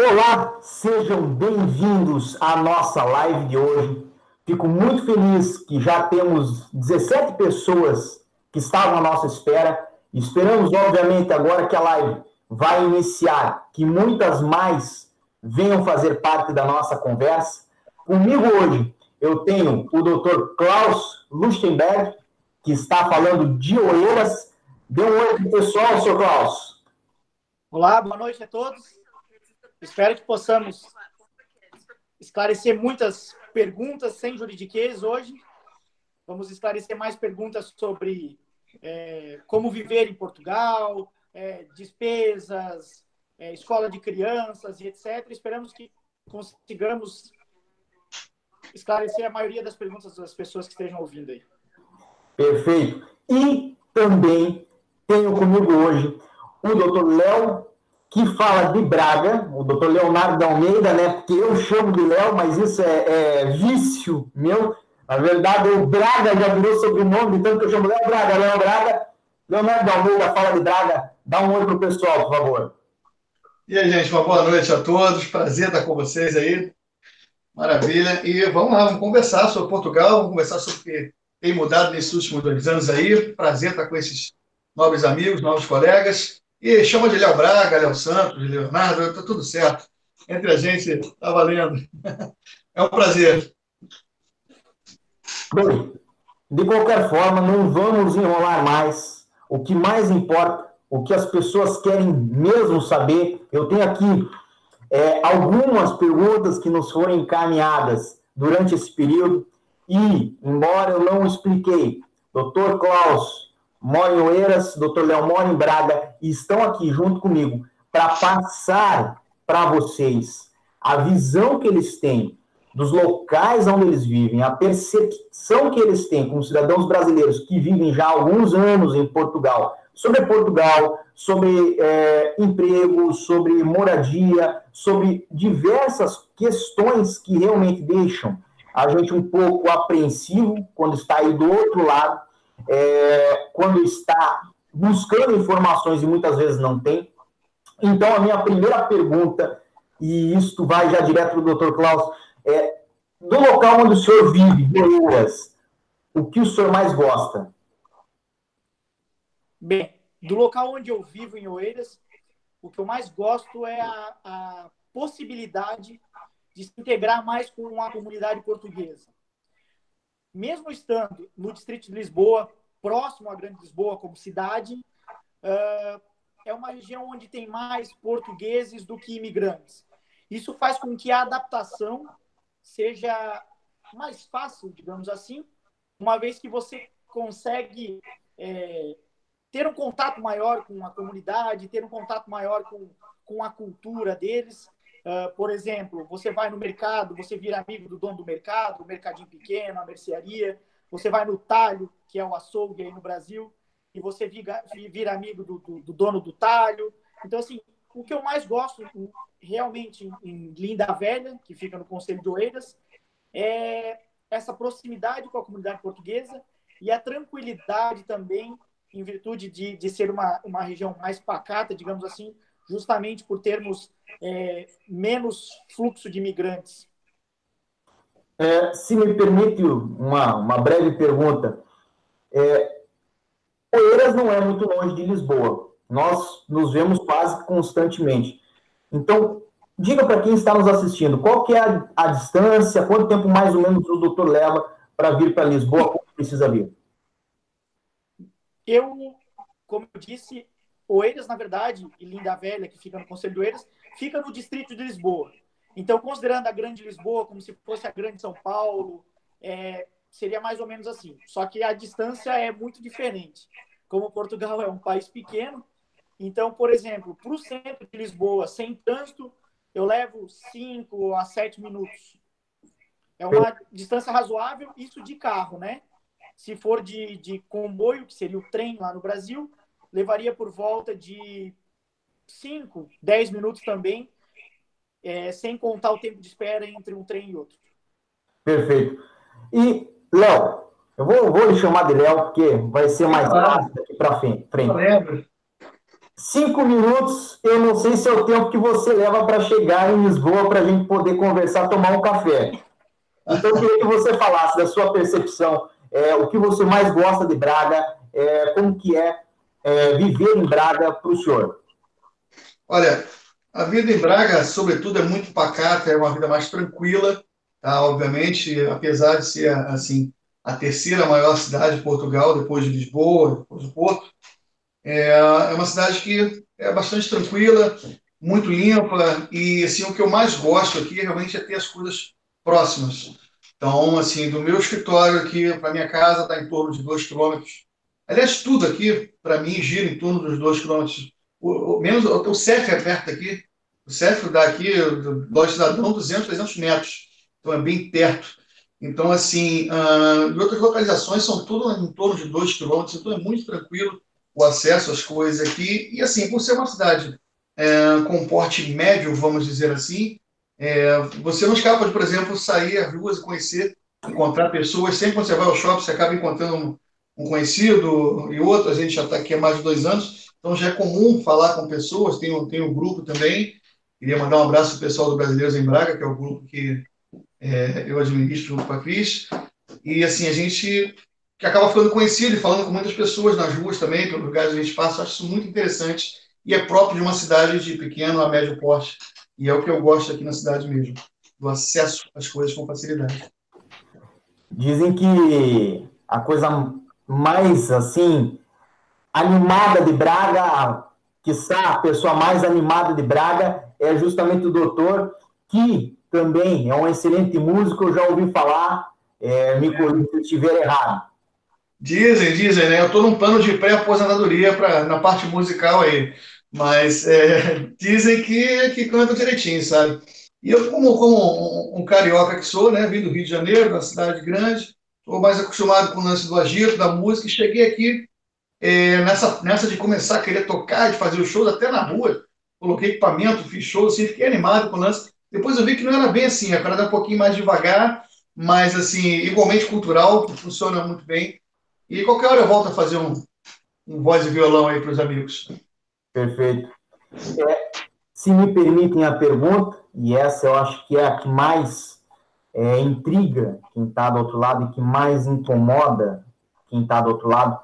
Olá, sejam bem-vindos à nossa live de hoje. Fico muito feliz que já temos 17 pessoas que estavam à nossa espera. Esperamos, obviamente, agora que a live vai iniciar, que muitas mais venham fazer parte da nossa conversa. Comigo hoje eu tenho o Dr. Klaus Lustenberg, que está falando de Oeiras. Dê um oi pessoal, Sr. Klaus. Olá, boa noite a todos. Espero que possamos esclarecer muitas perguntas sem juridiquês hoje. Vamos esclarecer mais perguntas sobre é, como viver em Portugal, é, despesas, é, escola de crianças e etc. Esperamos que consigamos esclarecer a maioria das perguntas das pessoas que estejam ouvindo aí. Perfeito. E também tenho comigo hoje o doutor Léo que fala de Braga, o doutor Leonardo da Almeida, né? Porque eu chamo de Léo, mas isso é, é, vício meu. Na verdade, o Braga já virou sobrenome, tanto que eu chamo Léo Braga, Léo Braga. Leonardo da Almeida fala de Braga. Dá um oi para o pessoal, por favor. E aí, gente, uma boa noite a todos. Prazer estar com vocês aí. Maravilha. E vamos lá, vamos conversar sobre Portugal, vamos conversar sobre o que tem mudado nesses últimos dois anos aí. Prazer estar com esses novos amigos, novos colegas. E chama de Léo Braga, Léo Santos, Leonardo, tá tudo certo. Entre a gente, tá valendo. É um prazer. Bem, de qualquer forma, não vamos enrolar mais. O que mais importa, o que as pessoas querem mesmo saber, eu tenho aqui é, algumas perguntas que nos foram encaminhadas durante esse período e, embora eu não expliquei, doutor Klaus mora em Oeiras, doutor Léo mora Braga, estão aqui junto comigo para passar para vocês a visão que eles têm dos locais onde eles vivem, a percepção que eles têm como cidadãos brasileiros que vivem já há alguns anos em Portugal, sobre Portugal, sobre é, emprego, sobre moradia, sobre diversas questões que realmente deixam a gente um pouco apreensivo quando está aí do outro lado é, quando está buscando informações e muitas vezes não tem. Então, a minha primeira pergunta, e isto vai já direto o doutor Klaus, é, do local onde o senhor vive, Goiás, o que o senhor mais gosta? Bem, do local onde eu vivo, em Oeiras, o que eu mais gosto é a, a possibilidade de se integrar mais com a comunidade portuguesa mesmo estando no distrito de Lisboa, próximo à Grande Lisboa como cidade, uh, é uma região onde tem mais portugueses do que imigrantes. Isso faz com que a adaptação seja mais fácil, digamos assim, uma vez que você consegue é, ter um contato maior com a comunidade, ter um contato maior com, com a cultura deles. Uh, por exemplo, você vai no mercado, você vira amigo do dono do mercado, o mercadinho pequeno, a mercearia. Você vai no talho, que é o açougue aí no Brasil, e você vira, vira amigo do, do, do, dono do talho. Então, assim, o que eu mais gosto realmente em, Linda Velha, que fica no Conselho de Oeiras, é essa proximidade com a comunidade portuguesa e a tranquilidade também, em virtude de, de ser uma, uma região mais pacata, digamos assim, justamente por termos é, menos fluxo de imigrantes. É, se me permite uma, uma breve pergunta, é, Oeiras não é muito longe de Lisboa. Nós nos vemos quase constantemente. Então, diga para quem está nos assistindo, qual que é a, a, distância, quanto tempo mais ou menos o doutor leva para vir para Lisboa, como precisa vir? Eu, como eu disse, Oeiras, na verdade, e Linda Velha, que fica no Conselho de Oeiras, fica no distrito de Lisboa. Então, considerando a Grande Lisboa como se fosse a Grande São Paulo, é, seria mais ou menos assim. Só que a distância é muito diferente. Como Portugal é um país pequeno, então, por exemplo, para o centro de Lisboa, sem trânsito, eu levo 5 a 7 minutos. É uma distância razoável, isso de carro, né? Se for de, de comboio, que seria o trem lá no Brasil, levaria por volta de 5, 10 minutos também, é, sem contar o tempo de espera entre um trem e outro. Perfeito. E, Léo, eu vou, vou lhe chamar de Léo, porque vai ser mais fácil daqui para frente. cinco minutos, eu não sei se é o tempo que você leva para chegar em Lisboa para a gente poder conversar, tomar um café. Então, eu queria que você falasse da sua percepção, é, o que você mais gosta de Braga, é, como que é, é viver em Braga para o senhor. Olha, a vida em Braga, sobretudo, é muito pacata, é uma vida mais tranquila, tá? obviamente, apesar de ser assim a terceira maior cidade de Portugal, depois de Lisboa, depois do Porto, é, é uma cidade que é bastante tranquila, muito limpa, e assim, o que eu mais gosto aqui realmente é ter as coisas próximas. Então, assim, do meu escritório aqui para minha casa está em torno de dois quilômetros. Aliás, tudo aqui, para mim, gira em torno dos dois quilômetros. O, o, menos o, o CEF é perto aqui. O CEF dá aqui, do Cidadão, 200, 300 metros. Então, é bem perto. Então, assim, uh, outras localizações são tudo em torno de dois quilômetros. Então, é muito tranquilo o acesso às coisas aqui. E, assim, por ser uma cidade é, com porte médio, vamos dizer assim, é, você não escapa de, por exemplo, sair às ruas e conhecer, encontrar pessoas. Sempre quando você vai ao shopping, você acaba encontrando um, um conhecido e outro. A gente já está aqui há mais de dois anos, então já é comum falar com pessoas. Tem, tem um grupo também. Queria mandar um abraço para o pessoal do Brasileiros em Braga, que é o grupo que é, eu administro junto com a Cris. E assim, a gente que acaba ficando conhecido e falando com muitas pessoas nas ruas também, pelos lugares que a gente passa. Acho isso muito interessante e é próprio de uma cidade de pequeno a médio porte e é o que eu gosto aqui na cidade mesmo, do acesso às coisas com facilidade. Dizem que a coisa mais, assim, animada de Braga, que a pessoa mais animada de Braga, é justamente o doutor, que também é um excelente músico, eu já ouvi falar, é, me corrija se eu estiver errado. Dizem, dizem, né? Eu estou num plano de pré-aposentadoria na parte musical aí. Mas é, dizem que, que canta direitinho, sabe? E eu, como, como um, um, carioca que sou, né, vim do Rio de Janeiro, uma cidade grande, estou mais acostumado com o lance do agito, da música, e cheguei aqui é, nessa, nessa de começar a querer tocar, de fazer os shows até na rua. Coloquei equipamento, shows, assim, fiquei animado com o lance. Depois eu vi que não era bem assim, a parada é um pouquinho mais devagar, mas assim, igualmente cultural, funciona muito bem. E qualquer hora eu volto a fazer um, um voz e violão aí para os amigos. Perfeito. É, se me permitem a pergunta, e essa eu acho que é a que mais é, intriga quem está do outro lado e que mais incomoda quem está do outro lado,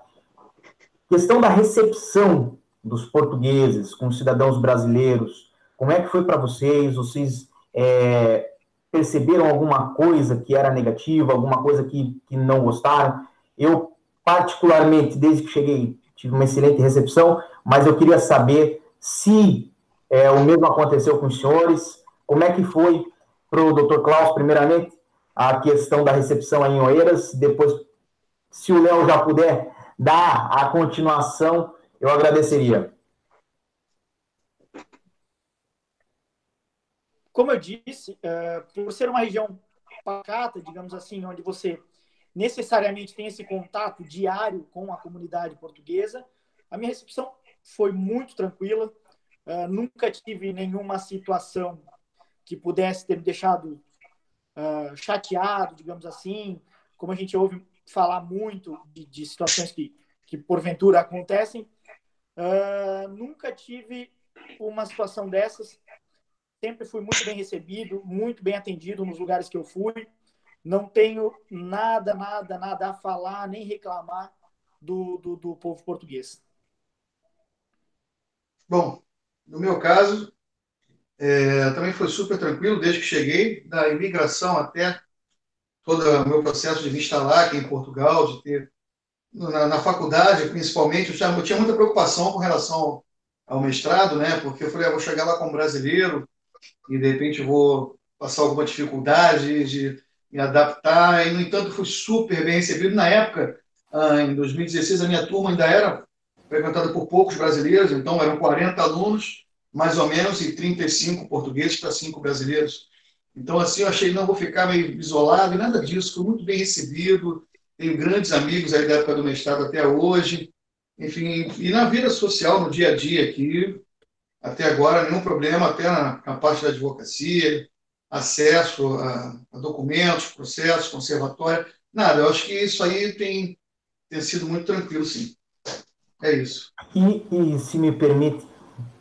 questão da recepção dos portugueses com os cidadãos brasileiros. Como é que foi para vocês? Vocês é, perceberam alguma coisa que era negativa, alguma coisa que, que não gostaram? Eu, particularmente, desde que cheguei, tive uma excelente recepção, mas eu queria saber se é, o mesmo aconteceu com os senhores, como é que foi para o doutor Klaus, primeiramente, a questão da recepção em Oeiras, depois, se o Léo já puder dar a continuação, eu agradeceria. Como eu disse, é, por ser uma região pacata, digamos assim, onde você necessariamente tem esse contato diário com a comunidade portuguesa, a minha recepção foi muito tranquila. Uh, nunca tive nenhuma situação que pudesse ter me deixado uh, chateado, digamos assim. Como a gente ouve falar muito de, de situações que, que porventura acontecem, uh, nunca tive uma situação dessas. Sempre fui muito bem recebido, muito bem atendido nos lugares que eu fui não tenho nada, nada, nada a falar nem reclamar do, do, do povo português. Bom, no meu caso, é, também foi super tranquilo desde que cheguei, da imigração até todo o meu processo de me instalar aqui em Portugal, de ter na, na faculdade, principalmente, eu tinha, eu tinha, muita preocupação com relação ao, mestrado, né? Porque eu falei, ah, vou chegar lá como brasileiro e de repente vou passar alguma dificuldade de me adaptar, e, no entanto, fui super bem recebido. Na época, ah, em 2016, a minha turma ainda era frequentada por poucos brasileiros, então eram 40 alunos, mais ou menos, e 35 portugueses para 5 brasileiros. Então, assim, eu achei, não vou ficar meio isolado, e nada disso, fui muito bem recebido, tenho grandes amigos aí da época do mestrado até hoje, enfim, e na vida social, no dia a dia aqui, até agora, nenhum problema, até na, na parte da advocacia, acesso a, a documentos, processos, conservatório, nada. Eu acho que isso aí tem, tem sido muito tranquilo, sim. É isso. E, e se me permite,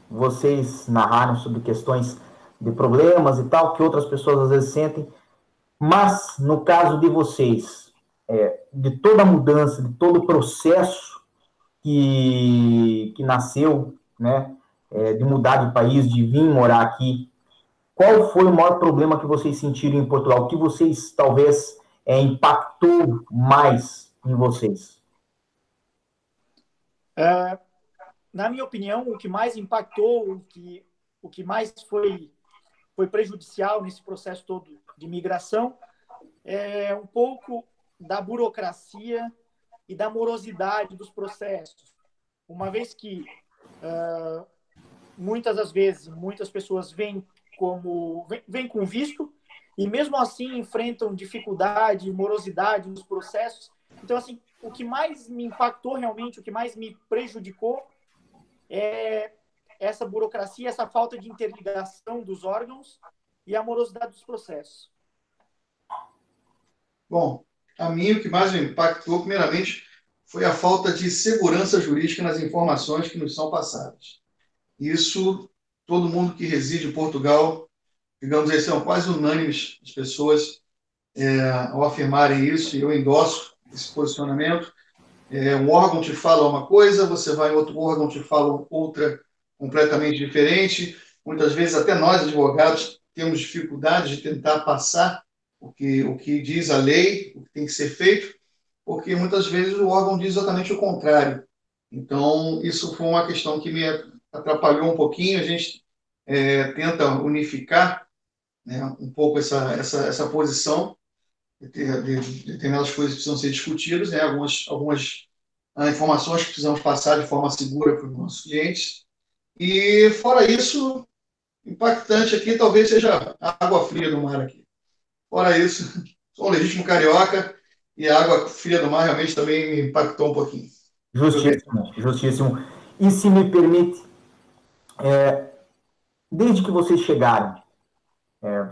vocês narraram sobre questões de problemas e tal, que outras pessoas às vezes sentem, mas no caso de vocês, é, de toda a mudança, de todo o processo que, que nasceu, né, é, de mudar de país, de vir morar aqui, qual foi o maior problema que vocês sentiram em Portugal? O que vocês talvez é, impactou mais em vocês? É, na minha opinião, o que mais impactou, o que, o que mais foi, foi prejudicial nesse processo todo de migração é um pouco da burocracia e da morosidade dos processos. Uma vez que uh, muitas das vezes muitas pessoas vêm como vêm, vêm com visto e mesmo assim enfrentam dificuldade, morosidade nos processos. Então assim, o que mais me impactou realmente, o que mais me prejudicou é essa burocracia, essa falta de interligação dos órgãos e a morosidade dos processos. Bom, a mim o que mais me impactou, primeiramente, foi a falta de segurança jurídica nas informações que nos são passadas. Isso, todo mundo que reside em Portugal, digamos assim, são quase unânimes as pessoas é, ao afirmarem isso, e eu endosso esse posicionamento. É, um órgão te fala uma coisa, você vai em outro órgão te fala outra completamente diferente. Muitas vezes, até nós, advogados, temos dificuldade de tentar passar o que, o que diz a lei, o que tem que ser feito, porque muitas vezes o órgão diz exatamente o contrário. Então, isso foi uma questão que me atrapalhou um pouquinho. A gente é, tenta unificar né, um pouco essa, essa, essa posição. De, de, de determinadas coisas precisam ser discutidas, né, algumas, algumas ah, informações que precisamos passar de forma segura para os nossos clientes. E, fora isso, impactante aqui talvez seja água fria do mar aqui. Fora isso, sou um legítimo carioca e a água fria do mar realmente também me impactou um pouquinho. Justíssimo, justíssimo. E se me permite, é, desde que vocês chegaram, é,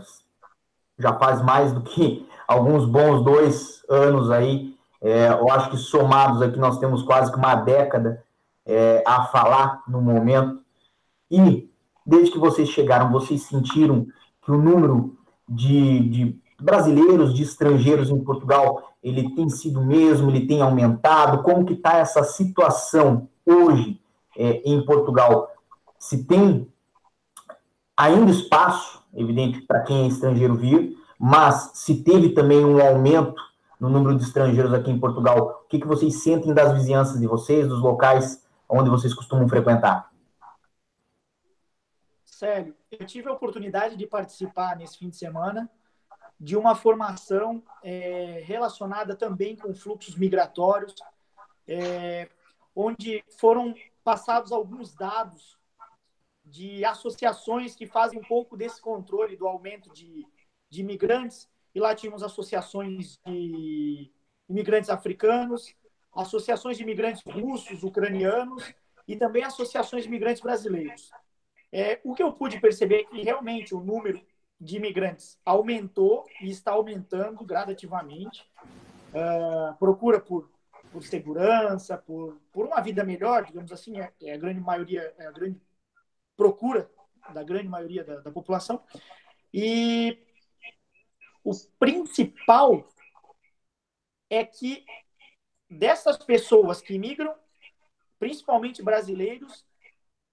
já faz mais do que alguns bons dois anos aí, é, eu acho que somados aqui nós temos quase que uma década é, a falar no momento. E desde que vocês chegaram, vocês sentiram que o número de, de brasileiros, de estrangeiros em Portugal, ele tem sido mesmo, ele tem aumentado? Como que está essa situação hoje é, em Portugal? Se tem ainda espaço, evidente, para quem é estrangeiro vir, mas se teve também um aumento no número de estrangeiros aqui em Portugal, o que, que vocês sentem das vizinhanças de vocês, dos locais onde vocês costumam frequentar? Sério, eu tive a oportunidade de participar nesse fim de semana de uma formação é, relacionada também com fluxos migratórios, é, onde foram passados alguns dados de associações que fazem um pouco desse controle do aumento de, de imigrantes, e lá tínhamos associações de imigrantes africanos, associações de imigrantes russos, ucranianos e também associações de imigrantes brasileiros. É, o que eu pude perceber é que realmente o número de imigrantes aumentou e está aumentando gradativamente. Uh, procura por, por segurança, por, por uma vida melhor, digamos assim, é, é a grande maioria, é a grande procura da grande maioria da, da população. E o principal é que dessas pessoas que migram, principalmente brasileiros,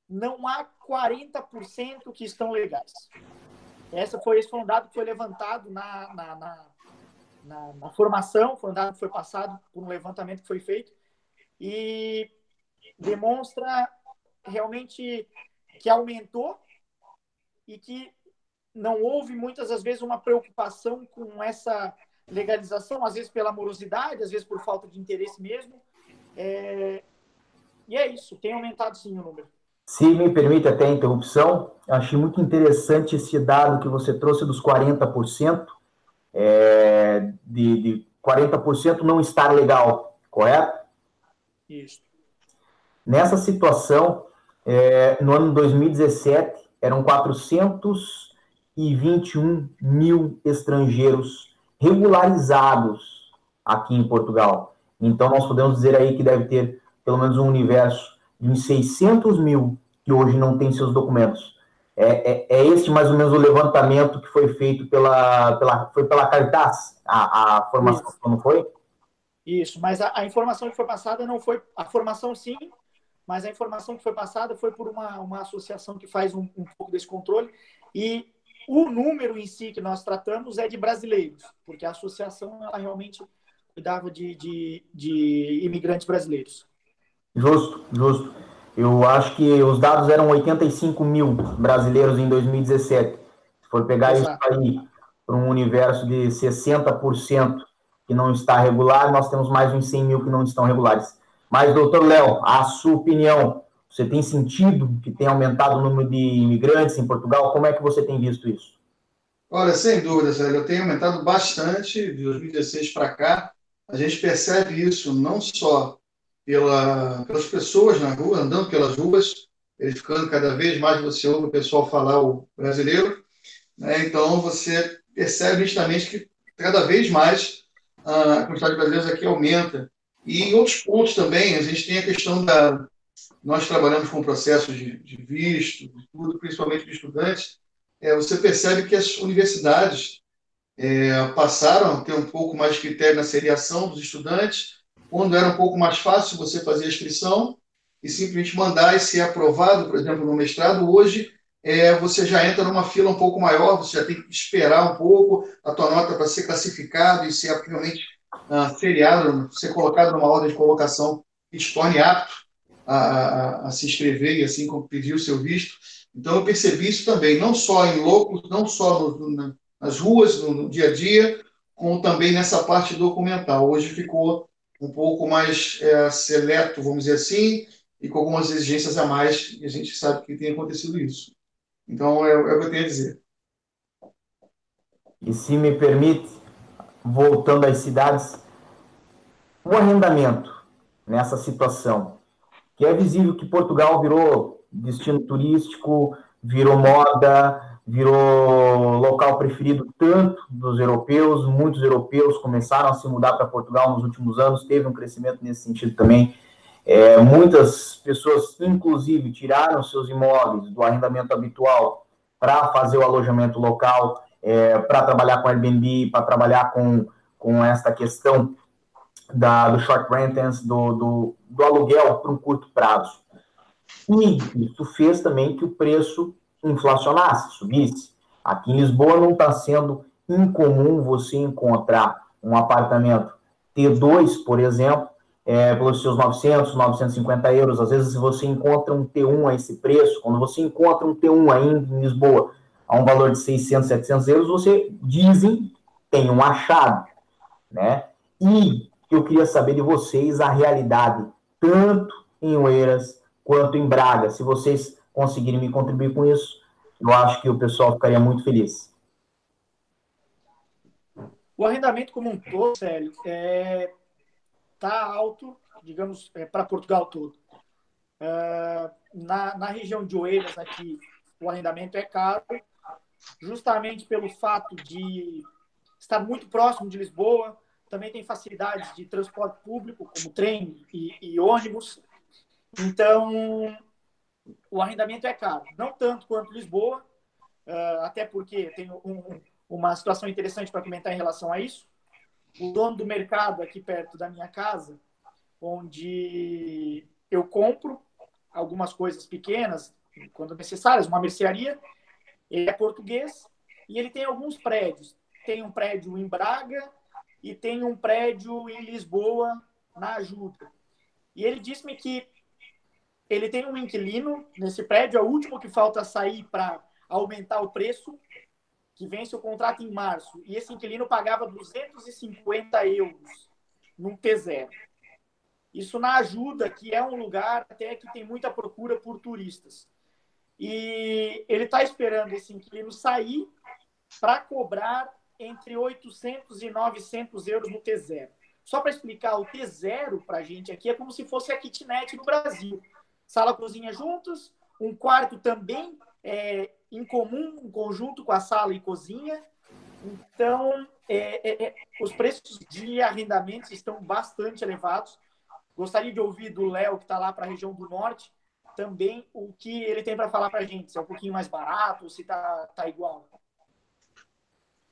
não há 40% que estão legais. Essa foi, esse foi um dado que foi levantado na, na, na, na, na formação, foi um dado que foi passado por um levantamento que foi feito e demonstra realmente que aumentou e que não houve muitas das vezes uma preocupação com essa legalização, às vezes pela morosidade, às vezes por falta de interesse mesmo. É... E é isso, tem aumentado sim o número. Se me permite até a interrupção, achei muito interessante esse dado que você trouxe dos 40%, é, de, de 40% não estar legal, correto? Isso. Nessa situação, é, no ano 2017, eram 421 mil estrangeiros regularizados aqui em Portugal. Então, nós podemos dizer aí que deve ter pelo menos um universo de 600 mil que hoje não tem seus documentos. É, é, é este mais ou menos o levantamento que foi feito pela, pela, foi pela Caritas, a, a formação, Isso. não foi? Isso, mas a, a, informação que foi passada não foi, a formação sim, mas a informação que foi passada foi por uma, uma associação que faz um, um pouco desse controle, e o número em si que nós tratamos é de brasileiros, porque a associação ela realmente cuidava de, de, de imigrantes brasileiros. Justo, justo. Eu acho que os dados eram 85 mil brasileiros em 2017. Se for pegar Exato. isso aí para um universo de 60% que não está regular, nós temos mais de 100 mil que não estão regulares. Mas, doutor Léo, a sua opinião, você tem sentido que tem aumentado o número de imigrantes em Portugal? Como é que você tem visto isso? Olha, sem dúvida, Sérgio, eu tenho aumentado bastante de 2016 para cá. A gente percebe isso não só pela, pelas pessoas na rua, andando pelas ruas, verificando cada vez mais você ouve o pessoal falar o brasileiro, né? então você percebe nitidamente que cada vez mais a quantidade de brasileiros aqui aumenta. E em outros pontos também, a gente tem a questão da. Nós trabalhamos com processos de, de visto, tudo, principalmente de estudantes. É, você percebe que as universidades é, passaram a ter um pouco mais de critério na seriação dos estudantes, quando era um pouco mais fácil você fazer a inscrição e simplesmente mandar e ser aprovado, por exemplo, no mestrado, hoje é, você já entra numa fila um pouco maior, você já tem que esperar um pouco a tua nota para ser classificado e ser realmente uh, seriado, ser colocado numa ordem de colocação que te torne apto a, a, a se inscrever e assim pedir o seu visto. Então eu percebi isso também, não só em loucos, não só no, nas ruas, no, no, dia a dia, como também nessa parte documental. Hoje ficou um pouco mais é, seleto, vamos dizer assim, e com algumas exigências a mais, e a gente sabe que tem acontecido isso. Então, é, é o que eu tenho a dizer. E se me permite, voltando às cidades, o arrendamento nessa situação, que é visível que Portugal virou destino turístico, virou moda, virou local preferido tanto dos europeus, muitos europeus começaram a se mudar para Portugal nos últimos anos, teve um crescimento nesse sentido também. É, muitas pessoas, inclusive, tiraram seus imóveis do arrendamento habitual para fazer o alojamento local, é, para trabalhar com Airbnb, para trabalhar com, com esta questão da, do short rentals, do, do, do aluguel para um curto prazo. E isso fez também que o preço inflacionasse, subisse. Aqui em Lisboa não está sendo incomum você encontrar um apartamento T2, por exemplo, é, pelos seus 900, 950 euros. Às vezes você encontra um T1 a esse preço. Quando você encontra um T1 ainda em Lisboa a um valor de 600, 700 euros, você dizem tem um achado, né? E eu queria saber de vocês a realidade, tanto em Oeiras quanto em Braga. Se vocês conseguirem me contribuir com isso, eu acho que o pessoal ficaria muito feliz. O arrendamento como um todo, Célio, está é, tá alto, digamos, é, para Portugal todo. É, na, na região de Oeiras, aqui, o arrendamento é caro, justamente pelo fato de estar muito próximo de Lisboa, também tem facilidades de transporte público, como trem e, e ônibus. Então, o arrendamento é caro. Não tanto quanto Lisboa, uh, até porque tem um, uma situação interessante para comentar em relação a isso. O dono do mercado aqui perto da minha casa, onde eu compro algumas coisas pequenas, quando necessárias, uma mercearia, ele é português e ele tem alguns prédios. Tem um prédio em Braga e tem um prédio em Lisboa, na Ajuda. E ele disse-me que ele tem um inquilino nesse prédio, é o último que falta sair para aumentar o preço, que vence o contrato em março. E esse inquilino pagava 250 euros num T0. Isso na ajuda, que é um lugar até que tem muita procura por turistas. E ele está esperando esse inquilino sair para cobrar entre 800 e 900 euros no T0. Só para explicar, o T0 para a gente aqui é como se fosse a kitnet no Brasil sala cozinha juntos, um quarto também é, em comum, um conjunto com a sala e cozinha. Então, é, é, é, os preços de arrendamentos estão bastante elevados. Gostaria de ouvir do Léo, que está lá para a região do norte, também o que ele tem para falar para a gente. Se é um pouquinho mais barato se está tá igual.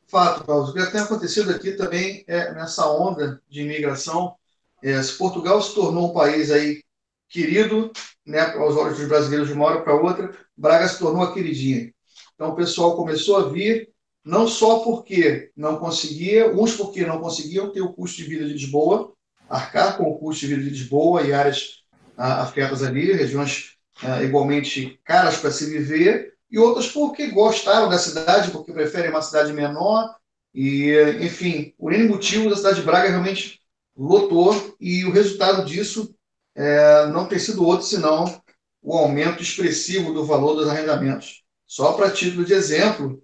Fato, Paulo. O que tem acontecido aqui também é nessa onda de imigração. É, se Portugal se tornou um país aí querido, né, aos olhos dos brasileiros de uma hora para outra, Braga se tornou a queridinha. Então o pessoal começou a vir, não só porque não conseguia, uns porque não conseguiam ter o custo de vida de Lisboa, arcar com o custo de vida de Lisboa e áreas ah, afetas ali, regiões ah, igualmente caras para se viver, e outras porque gostaram da cidade, porque preferem uma cidade menor, e, enfim, por N motivos, a cidade de Braga realmente lotou, e o resultado disso é, não tem sido outro senão o aumento expressivo do valor dos arrendamentos. Só para título de exemplo,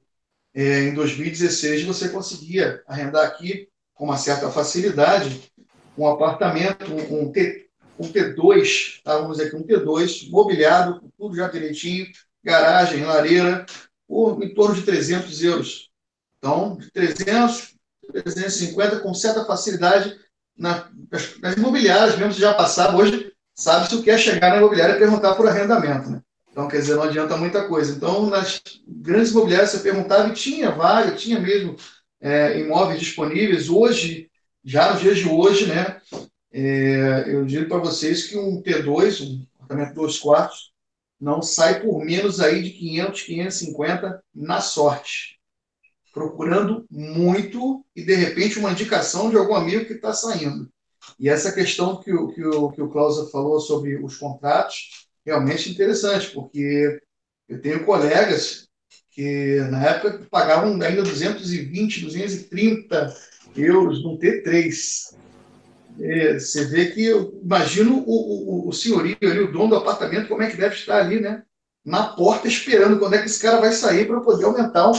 é, em 2016 você conseguia arrendar aqui com uma certa facilidade um apartamento, um, um, T, um T2, tá? vamos dizer aqui, um T2, mobiliado, tudo já direitinho, garagem, lareira, por em torno de 300 euros. Então, de 300, 350, com certa facilidade, na, nas, nas imobiliárias mesmo, já passava, hoje sabe-se o que é chegar na imobiliária e perguntar por arrendamento, né? Então, quer dizer, não adianta muita coisa. Então, nas grandes imobiliárias, você perguntava e tinha vaga, tinha mesmo é, imóveis disponíveis. Hoje, já nos dias de hoje, né, é, eu digo para vocês que um T2, um apartamento dois quartos, não sai por menos aí de 500, 550 na sorte. Procurando muito e, de repente, uma indicação de algum amigo que está saindo. E essa questão que o, que o, que o Klausa falou sobre os contratos, realmente interessante, porque eu tenho colegas que, na época, pagavam ainda 220, 230 euros num T3. É, você vê que, eu imagino o, o, o senhorio ali, o dono do apartamento, como é que deve estar ali, né? Na porta, esperando quando é que esse cara vai sair para poder aumentar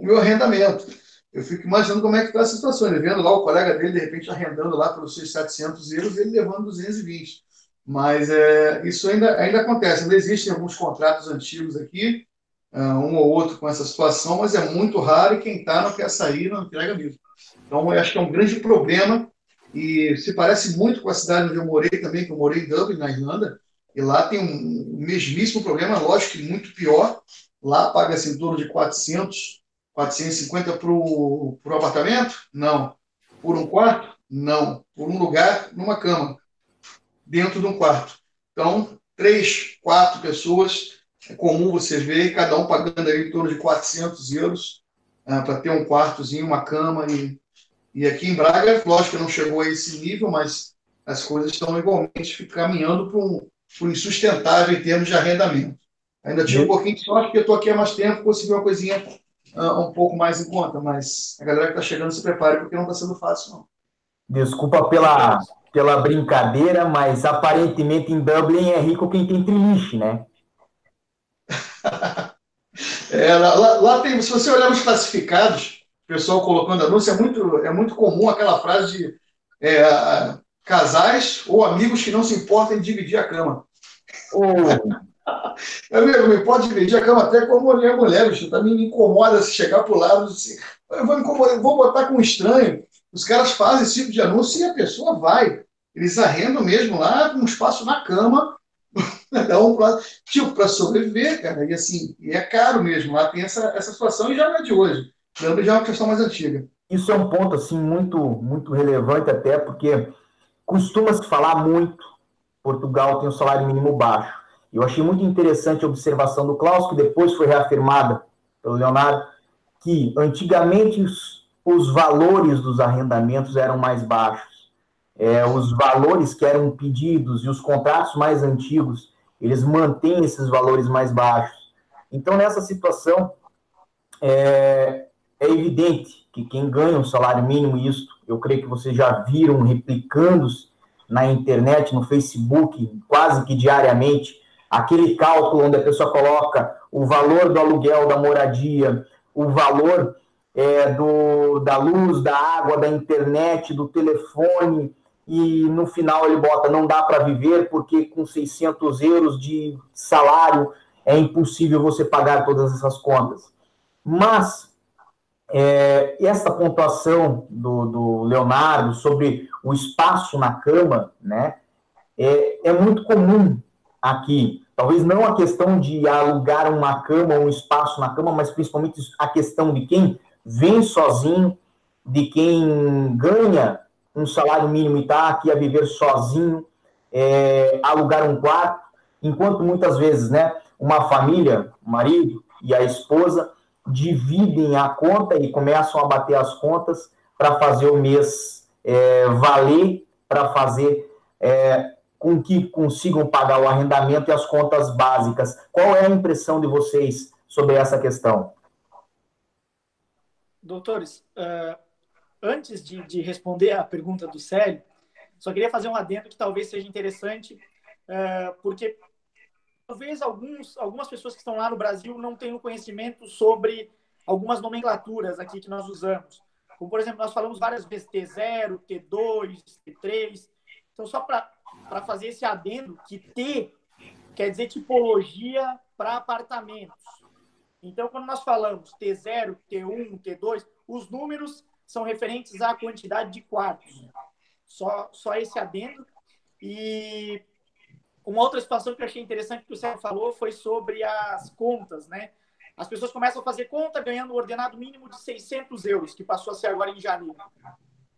o, meu arrendamento. Eu fico imaginando como é que está a situação. Ele vendo lá o colega dele, de repente, arrendando lá pelos seus 700 euros, ele levando 220. Mas é, isso ainda, ainda acontece. Ainda existem alguns contratos antigos aqui, ah, um ou outro com essa situação, mas é muito raro e quem está não quer sair, não entrega mesmo. Então, eu acho que é um grande problema e se parece muito com a cidade onde eu morei também, que eu morei em Dublin, na Irlanda, e lá tem um, mesmíssimo problema, lógico que muito pior. Lá paga-se em torno de 400, 450 para o apartamento? Não. Por um quarto? Não. Por um lugar, numa cama, dentro de um quarto. Então, três, quatro pessoas, é comum você ver, cada um pagando aí em torno de 400 euros uh, para ter um quartozinho, uma cama e e aqui em Braga, lógico que não chegou a esse nível, mas as coisas estão igualmente caminhando para um, um insustentável em termos de arrendamento. Ainda tive um pouquinho de sorte, porque eu estou aqui há mais tempo, consegui uma coisinha uh, um pouco mais em conta, mas a galera que está chegando se prepare, porque não está sendo fácil, não. Desculpa pela, pela brincadeira, mas aparentemente em Dublin é rico quem tem triliche, né? é, lá, lá, tem, se você olhar os classificados, pessoal colocando anúncio, é muito, é muito comum aquela frase de é, casais ou amigos que não se importam em dividir a cama. Oh. Amigo, me pode dividir a cama até com a mulher, mulher, bicho, também me incomoda se chegar para o lado, assim, eu vou, incomodar, vou botar com um estranho. Os caras fazem esse tipo de anúncio e a pessoa vai. Eles arrendam mesmo lá um espaço na cama, dá um pra, tipo, para sobreviver, cara. E assim, e é caro mesmo. Lá tem essa, essa situação e já não é de hoje. Lembra já é uma questão mais antiga. Isso é um ponto assim muito muito relevante até porque costuma se falar muito Portugal tem um salário mínimo baixo. Eu achei muito interessante a observação do Klaus que depois foi reafirmada pelo Leonardo que antigamente os, os valores dos arrendamentos eram mais baixos. É, os valores que eram pedidos e os contratos mais antigos, eles mantêm esses valores mais baixos. Então, nessa situação, é, é evidente que quem ganha um salário mínimo, isso eu creio que vocês já viram replicando na internet, no Facebook, quase que diariamente, aquele cálculo onde a pessoa coloca o valor do aluguel da moradia, o valor é, do, da luz, da água, da internet, do telefone, e no final ele bota não dá para viver porque com 600 euros de salário é impossível você pagar todas essas contas. Mas é, essa pontuação do, do, Leonardo sobre o espaço na cama, né? é, é muito comum aqui. Talvez não a questão de alugar uma cama, um espaço na cama, mas principalmente a questão de quem vem sozinho, de quem ganha um salário mínimo e está aqui a viver sozinho, é, alugar um quarto, enquanto muitas vezes, né, uma família, o marido e a esposa, dividem a conta e começam a bater as contas para fazer o mês é, valer, para fazer é, com que consigam pagar o arrendamento e as contas básicas. Qual é a impressão de vocês sobre essa questão? Doutores, uh, antes de, de, responder a pergunta do Célio, só queria fazer um adendo que talvez seja interessante, uh, porque talvez alguns, algumas pessoas que estão lá no Brasil não tenham conhecimento sobre algumas nomenclaturas aqui que nós usamos. Como, por exemplo, nós falamos várias vezes T0, T2, T3. Então, só para para fazer esse adendo que T quer dizer tipologia para apartamentos. Então, quando nós falamos T0, T1, T2, os números são referentes à quantidade de quartos. Só, só esse adendo. E uma outra situação que eu achei interessante que o Sérgio falou foi sobre as contas, né? As pessoas começam a fazer conta ganhando o ordenado mínimo de 600 euros, que passou a ser agora em janeiro.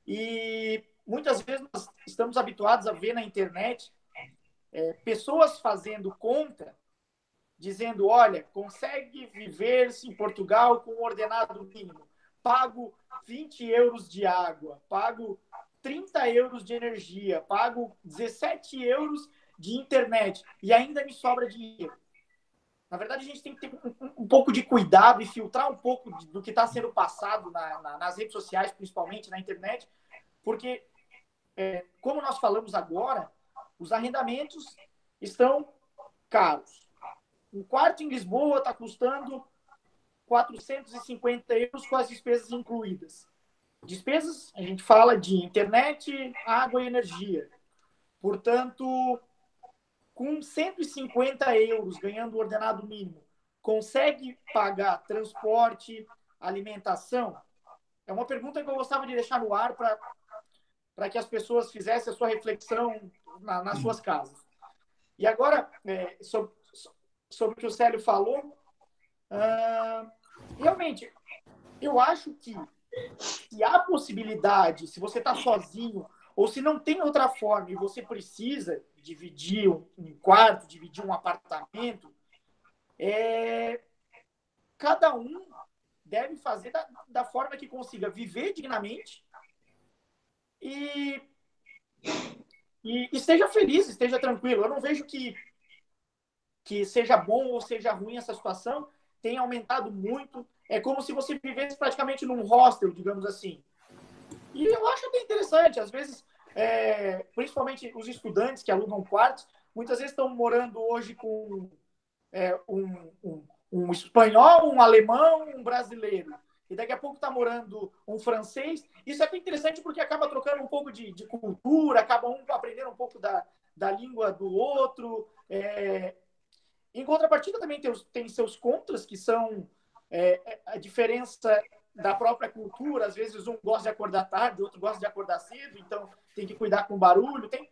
E muitas vezes nós estamos habituados a ver na internet é, pessoas fazendo conta, dizendo: olha, consegue viver-se em Portugal com um ordenado mínimo, pago 20 euros de água, pago 30 euros de energia, pago 17 euros de internet e ainda me sobra dinheiro. Na verdade, a gente tem que ter um, um pouco de cuidado e filtrar um pouco do que está sendo passado na, na, nas redes sociais, principalmente na internet, porque é, como nós falamos agora, os arrendamentos estão caros. Um quarto em Lisboa está custando 450 euros com as despesas incluídas. Despesas, a gente fala de internet, água e energia. Portanto, com 150 euros ganhando o ordenado mínimo, consegue pagar transporte, alimentação? É uma pergunta que eu gostava de deixar no ar para para que as pessoas fizessem a sua reflexão na, nas suas casas. E agora, é, sobre, sobre o que o Célio falou, uh, realmente, eu acho que se há possibilidade, se você está sozinho, ou se não tem outra forma e você precisa dividir um, quarto, dividir um apartamento, é, cada um deve fazer da, da forma que consiga viver dignamente e, e esteja feliz, esteja tranquilo. Eu não vejo que, que seja bom ou seja ruim essa situação. Tem aumentado muito. É como se você vivesse praticamente num hostel, digamos assim. E eu acho até interessante. Às vezes, é, principalmente os estudantes que alugam quartos, muitas vezes estão morando hoje com é, um, um, um espanhol, um alemão, um brasileiro e daqui a pouco está morando um francês. Isso é até interessante porque acaba trocando um pouco de, de cultura, acaba um aprendendo um pouco da, da língua do outro. É... Em contrapartida, também tem, tem seus contras, que são é, a diferença da própria cultura. Às vezes, um gosta de acordar tarde, outro gosta de acordar cedo, então tem que cuidar com barulho. Tem...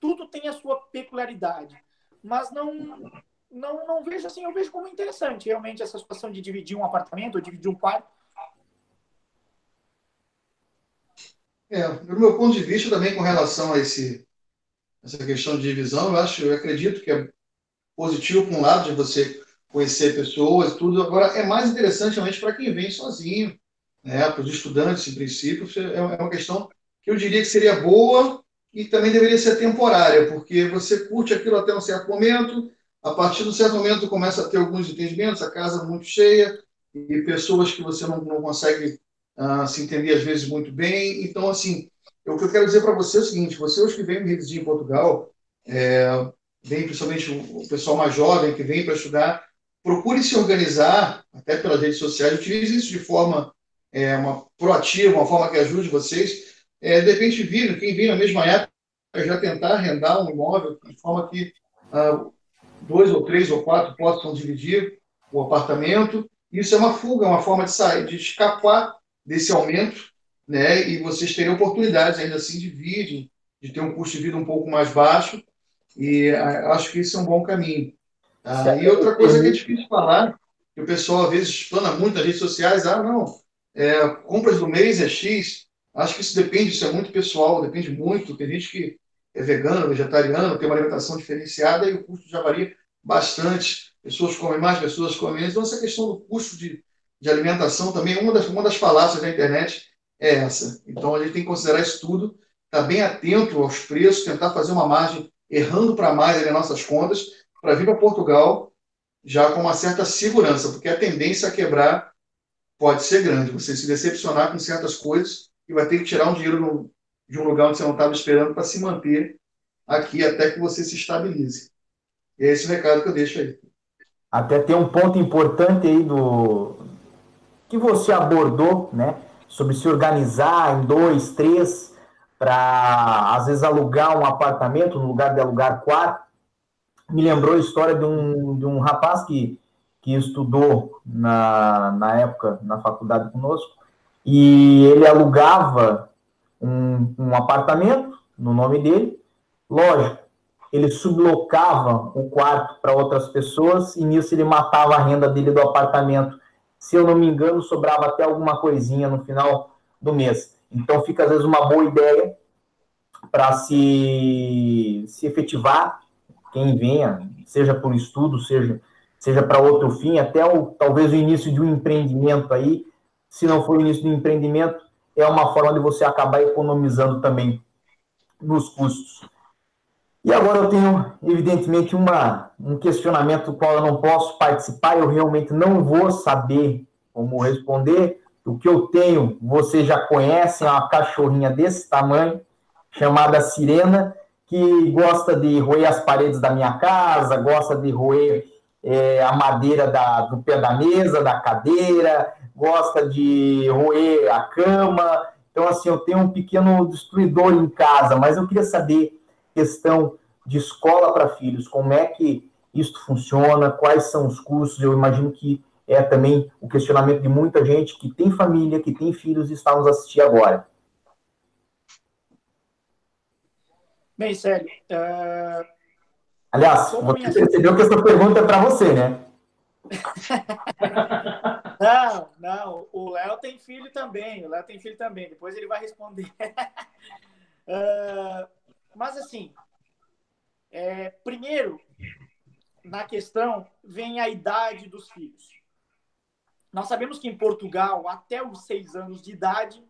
Tudo tem a sua peculiaridade. Mas não, não, não vejo assim, eu vejo como interessante realmente essa situação de dividir um apartamento ou dividir um quarto. É, do meu ponto de vista também com relação a esse, essa questão de divisão, eu acho, eu acredito que é positivo por um lado de você conhecer pessoas, tudo. Agora é mais interessante realmente para quem vem sozinho, né? Para os estudantes, em princípio, é, é uma questão que eu diria que seria boa e também deveria ser temporária, porque você curte aquilo até um certo momento, a partir de um certo momento, começa a ter alguns entendimentos, a casa muito cheia, e pessoas que você não, não consegue uh, se entender, às vezes, muito bem. Então, assim, o que eu quero dizer para você é o seguinte: você, os que vêm residir em Portugal, é, vem principalmente o pessoal mais jovem que vem para estudar, procure se organizar, até pelas redes sociais, utilize isso de forma é, uma proativa, uma forma que ajude vocês. É, de repente, quem vem na mesma época, já tentar arrendar um imóvel de forma que uh, dois ou três ou quatro possam dividir o apartamento. Isso é uma fuga, uma forma de sair, de escapar desse aumento, né? E vocês terem oportunidades ainda assim de vir, de ter um custo de vida um pouco mais baixo, e acho que isso é um bom caminho. Ah, e outra coisa que é difícil falar, que o pessoal às vezes explana muito nas redes sociais, ah, não, é, compras do mês é X, acho que isso depende, isso é muito pessoal, depende muito, tem gente que é vegano, vegetariano, tem uma alimentação diferenciada e o custo já varia bastante, pessoas comem mais, pessoas comem menos, então essa questão do custo de, de alimentação também, uma das, uma das falácias da internet é essa, então a gente tem que considerar isso tudo, estar tá bem atento aos preços, tentar fazer uma margem errando para mais nas nossas contas, para vir para Portugal já com uma certa segurança, porque a tendência a quebrar pode ser grande. Você se decepcionar com certas coisas e vai ter que tirar um dinheiro no, de um lugar onde você não estava esperando para se manter aqui até que você se estabilize. E é esse o recado que eu deixo aí. Até tem um ponto importante aí do que você abordou, né? Sobre se organizar em dois, três, para às vezes alugar um apartamento no lugar de alugar quarto me lembrou a história de um, de um rapaz que, que estudou na, na época na faculdade conosco, e ele alugava um, um apartamento no nome dele, lógico, ele sublocava o quarto para outras pessoas e nisso ele matava a renda dele do apartamento. Se eu não me engano, sobrava até alguma coisinha no final do mês. Então fica às vezes uma boa ideia para se, se efetivar quem venha, seja por estudo, seja, seja para outro fim, até o, talvez o início de um empreendimento aí, se não for o início do empreendimento, é uma forma de você acabar economizando também nos custos. E agora eu tenho, evidentemente, uma, um questionamento do qual eu não posso participar, eu realmente não vou saber como responder. O que eu tenho, vocês já conhecem, é uma cachorrinha desse tamanho, chamada Sirena, que gosta de roer as paredes da minha casa, gosta de roer é, a madeira da, do pé da mesa, da cadeira, gosta de roer a cama. Então, assim, eu tenho um pequeno destruidor em casa, mas eu queria saber questão de escola para filhos, como é que isso funciona, quais são os cursos, eu imagino que é também o questionamento de muita gente que tem família, que tem filhos e está nos assistir agora. Bem, Célio. Uh... Aliás, você percebeu que essa pergunta é para você, né? Não, não. O Léo tem filho também. O Léo tem filho também. Depois ele vai responder. uh... Mas, assim, é, primeiro, na questão, vem a idade dos filhos. Nós sabemos que em Portugal, até os seis anos de idade,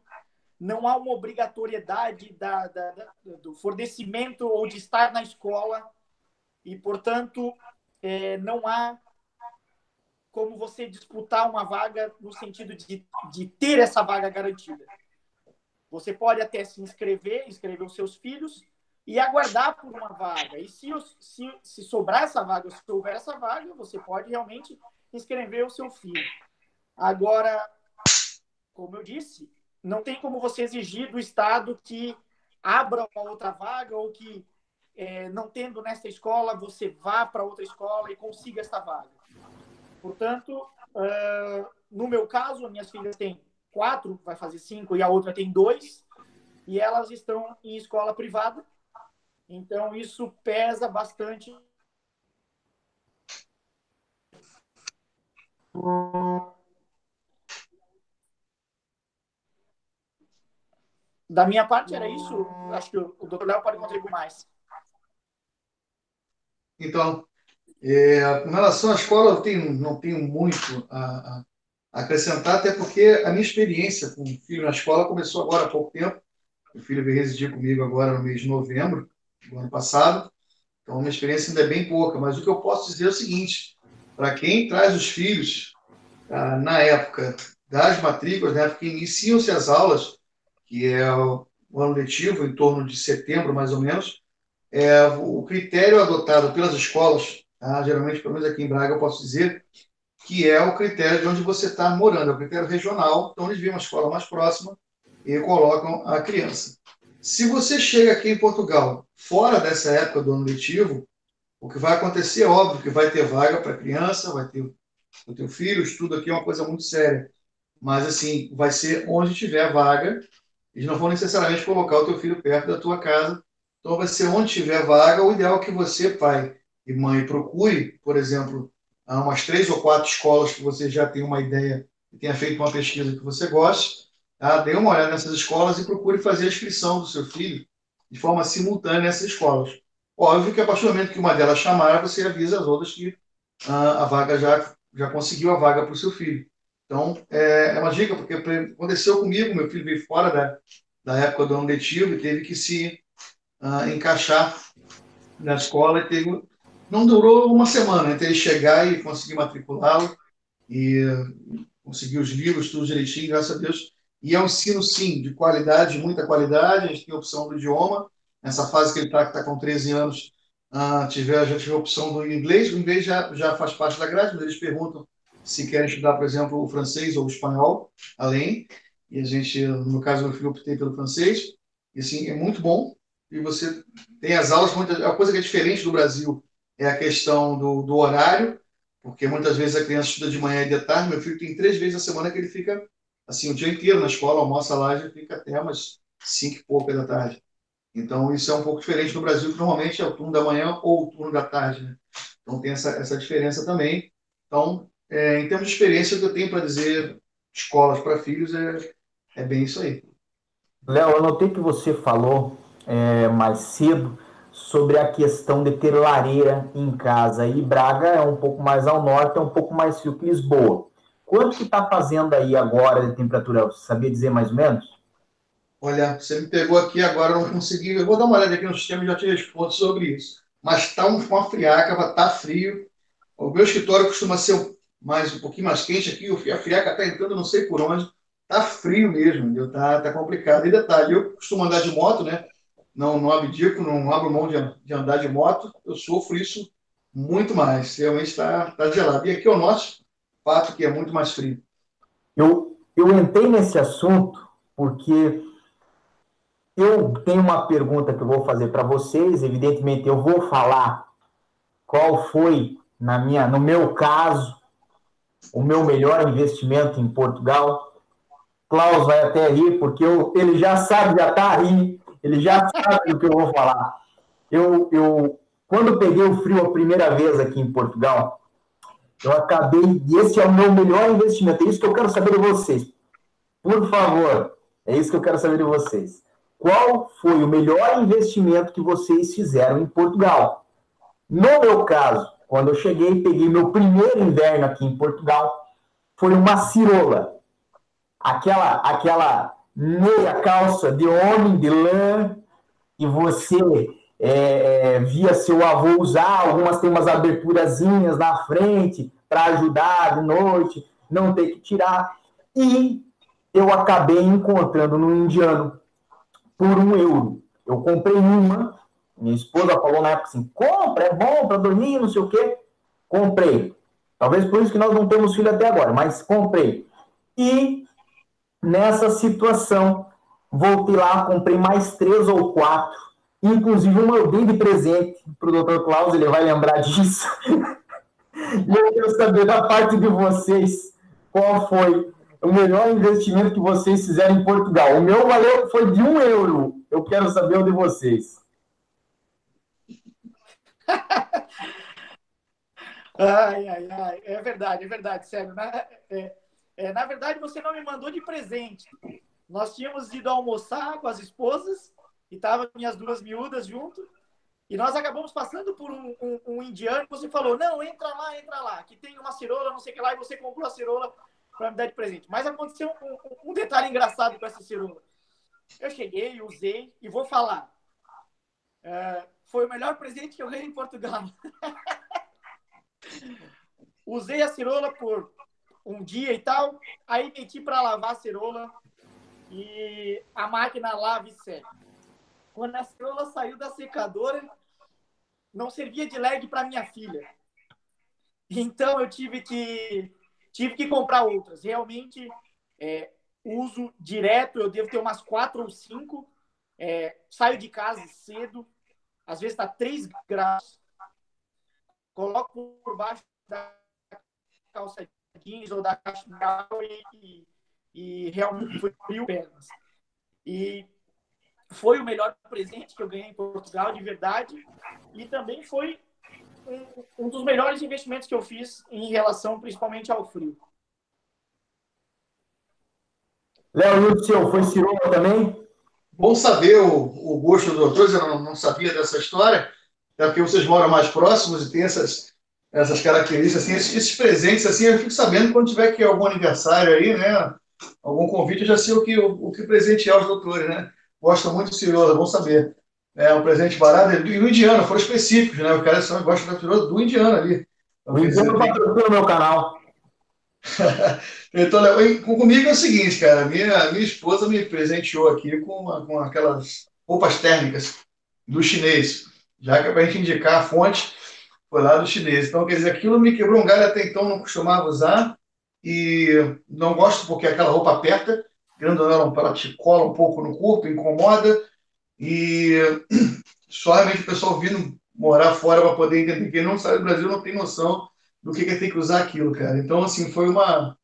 não há uma obrigatoriedade da, da, da, do fornecimento ou de estar na escola e, portanto, é, não há como você disputar uma vaga no sentido de, de ter essa vaga garantida. Você pode até se inscrever, inscrever os seus filhos e aguardar por uma vaga. E se, se, se sobrar essa vaga, se houver essa vaga, você pode realmente inscrever o seu filho. Agora, como eu disse, não tem como você exigir do Estado que abra uma outra vaga ou que, é, não tendo nessa escola, você vá para outra escola e consiga esta vaga. Portanto, uh, no meu caso, minhas filhas têm quatro, vai fazer cinco, e a outra tem dois, e elas estão em escola privada. Então, isso pesa bastante. Da minha parte era isso. Acho que o, doutor Léo pode contribuir mais. Então, é, com relação à escola, eu tenho, não tenho muito a, a, acrescentar, até porque a minha experiência com o filho na escola começou agora há pouco tempo. O filho veio residir comigo agora no mês de novembro do ano passado. Então, minha experiência ainda é bem pouca. Mas o que eu posso dizer é o seguinte: para quem traz os filhos ah, na época das matrículas, na época que iniciam-se as aulas, que é o ano letivo, em torno de setembro, mais ou menos, é, o critério adotado pelas escolas, tá? geralmente, pelo menos aqui em Braga, eu posso dizer, que é o critério de onde você está morando, é o critério regional, então eles vêm uma escola mais próxima e colocam a criança. Se você chega aqui em Portugal, fora dessa época do ano letivo, o que vai acontecer óbvio que vai ter vaga para criança, vai ter o teu filho, estudo aqui é uma coisa muito séria. Mas, assim, vai ser onde tiver vaga eles não vão necessariamente colocar o teu filho perto da tua casa Então, vai ser onde tiver vaga, o ideal é que você, pai e mãe, procure, por exemplo, umas três ou quatro escolas que você já tem uma ideia e tenha feito uma pesquisa que você goste, tá? dê uma olhada nessas escolas e procure fazer a inscrição do seu filho de forma simultânea nessas escolas. Óbvio que a partir do momento que uma delas chamar, você avisa as outras que ah, a vaga já, já conseguiu a vaga para o seu filho. Então, é, é, uma dica, porque aconteceu comigo, meu filho veio fora da, da época do ano letivo e teve que se uh, encaixar na escola e teve, não durou uma semana entre ele chegar e conseguir matriculá-lo e conseguir os livros, tudo direitinho, graças a Deus. E é um ensino, sim, de qualidade, de muita qualidade. A gente tem a opção do idioma. Nessa fase que ele está, que está com 13 anos, uh, tiver, já tive a opção do inglês. O inglês já, já faz parte da grade, mas eles perguntam se querem estudar, por exemplo, o francês ou o espanhol, além. E a gente, no caso, filho optei pelo francês. E, assim, é muito bom. E você tem as aulas, muita, a coisa que é diferente do Brasil é a questão do, do horário, porque muitas vezes a criança estuda de manhã e de tarde. Meu filho tem três vezes a semana que ele fica assim o dia inteiro na escola, almoça lá e fica até umas cinco e pouca da tarde. Então isso é um pouco diferente no Brasil, que normalmente é o turno da manhã ou o turno da tarde. Né? Então tem essa, essa diferença também. Então, é, em termos de experiência, o que eu tenho para dizer escolas para filhos é, é bem isso aí. Léo, eu notei que você falou é, mais cedo sobre a questão de ter lareira em casa. E Braga é um pouco mais ao norte, é um pouco mais frio que Lisboa. Quanto que está fazendo aí agora de temperatura? Você sabia dizer mais ou menos? Olha, você me pegou aqui agora, não consegui. Eu vou dar uma olhada aqui no sistema e já te respondo sobre isso. Mas está uma friaca, está frio. O meu escritório costuma ser mais um pouquinho mais quente aqui. A friaca está entrando, não sei por onde. Está frio mesmo, entendeu? Tá, tá complicado. E detalhe, eu costumo andar de moto, né? Não, não abdico, não abro mão de, de andar de moto, eu sofro isso muito mais. Realmente está tá gelado. E aqui ao norte, fato que é muito mais frio. Eu, eu entrei nesse assunto porque eu tenho uma pergunta que eu vou fazer para vocês. Evidentemente, eu vou falar qual foi, na minha, no meu caso, o meu melhor investimento em Portugal. Klaus vai até rir, porque eu, ele já sabe, já está aí ele já sabe o que eu vou falar. Eu, eu, quando peguei o frio a primeira vez aqui em Portugal, eu acabei, e esse é o meu melhor investimento, é isso que eu quero saber de vocês. Por favor, é isso que eu quero saber de vocês. Qual foi o melhor investimento que vocês fizeram em Portugal? No meu caso, quando eu cheguei, peguei meu primeiro inverno aqui em Portugal, foi uma cirola. Aquela, aquela meia calça de homem de lã e você é, é, via seu avô usar, algumas tem umas aberturazinhas na frente para ajudar de noite, não ter que tirar. E eu acabei encontrando no indiano por um euro. Eu comprei uma, minha esposa falou na época assim: compra, é bom para dormir, não sei o quê. Comprei. Talvez por isso que nós não temos filho até agora, mas comprei. E nessa situação. Voltei lá, comprei mais três ou quatro. Inclusive, uma eu dei de presente para o Dr. Klaus, ele vai lembrar disso. e eu quero saber da parte de vocês qual foi o melhor investimento que vocês fizeram em Portugal. O meu valeu foi de um euro. Eu quero saber o de vocês. ai, ai, ai. É verdade, é verdade, sério. Né? É, é, na verdade, você não me mandou de presente. Nós tínhamos ido almoçar com as esposas e estavam minhas duas miúdas junto. E nós acabamos passando por um, um, um indiano. Você falou: Não, entra lá, entra lá, que tem uma cirola, não sei o que lá, e você comprou a cirola para me dar de presente. Mas aconteceu um, um, detalhe engraçado com essa cirola. Eu cheguei, usei e vou falar. É, foi o melhor presente que eu ganhei em Portugal. usei a cirola por um dia e tal. Aí meti para lavar a cerola e a máquina lava e seca. Quando a cerola saiu da secadora, não servia de leg para minha filha. Então eu tive que tive que comprar outras. Realmente é, uso direto. Eu devo ter umas quatro ou cinco. É, saio de casa cedo. Às vezes está 3 graus. Coloco por baixo da calça jeans ou da caixa e, e, e realmente foi frio pernas. E foi o melhor presente que eu ganhei em Portugal, de verdade, e também foi um, um dos melhores investimentos que eu fiz em relação principalmente ao frio. Léo, e o seu, foi cirurgia também? Bom saber o, o gosto do doutor, eu não, não sabia dessa história, é porque vocês moram mais próximos e tem essas, essas características, assim, esses, esses, presentes, assim, eu fico sabendo quando tiver que algum aniversário aí, né, algum convite, eu já sei o que, o, o que presentear os doutores, né? Gosta muito do Ciriola, bom saber. É um presente barato, e o indiano, foram específicos, né? O cara só gosta da Ciriola do indiano ali. O indiano patrocina o meu canal. então, comigo é o seguinte, cara, minha, minha esposa me presenteou aqui com, com aquelas roupas térmicas do chinês, já que é para a gente indicar a fonte, foi lá do chinês. Então, quer dizer, aquilo me quebrou um galho até então, não costumava usar, e não gosto porque aquela roupa aperta, grandona, ela te cola um pouco no corpo, incomoda, e só realmente o pessoal vindo morar fora para poder entender. Quem não sabe do Brasil não tem noção do que, que tem que usar aquilo, cara. Então, assim, foi uma,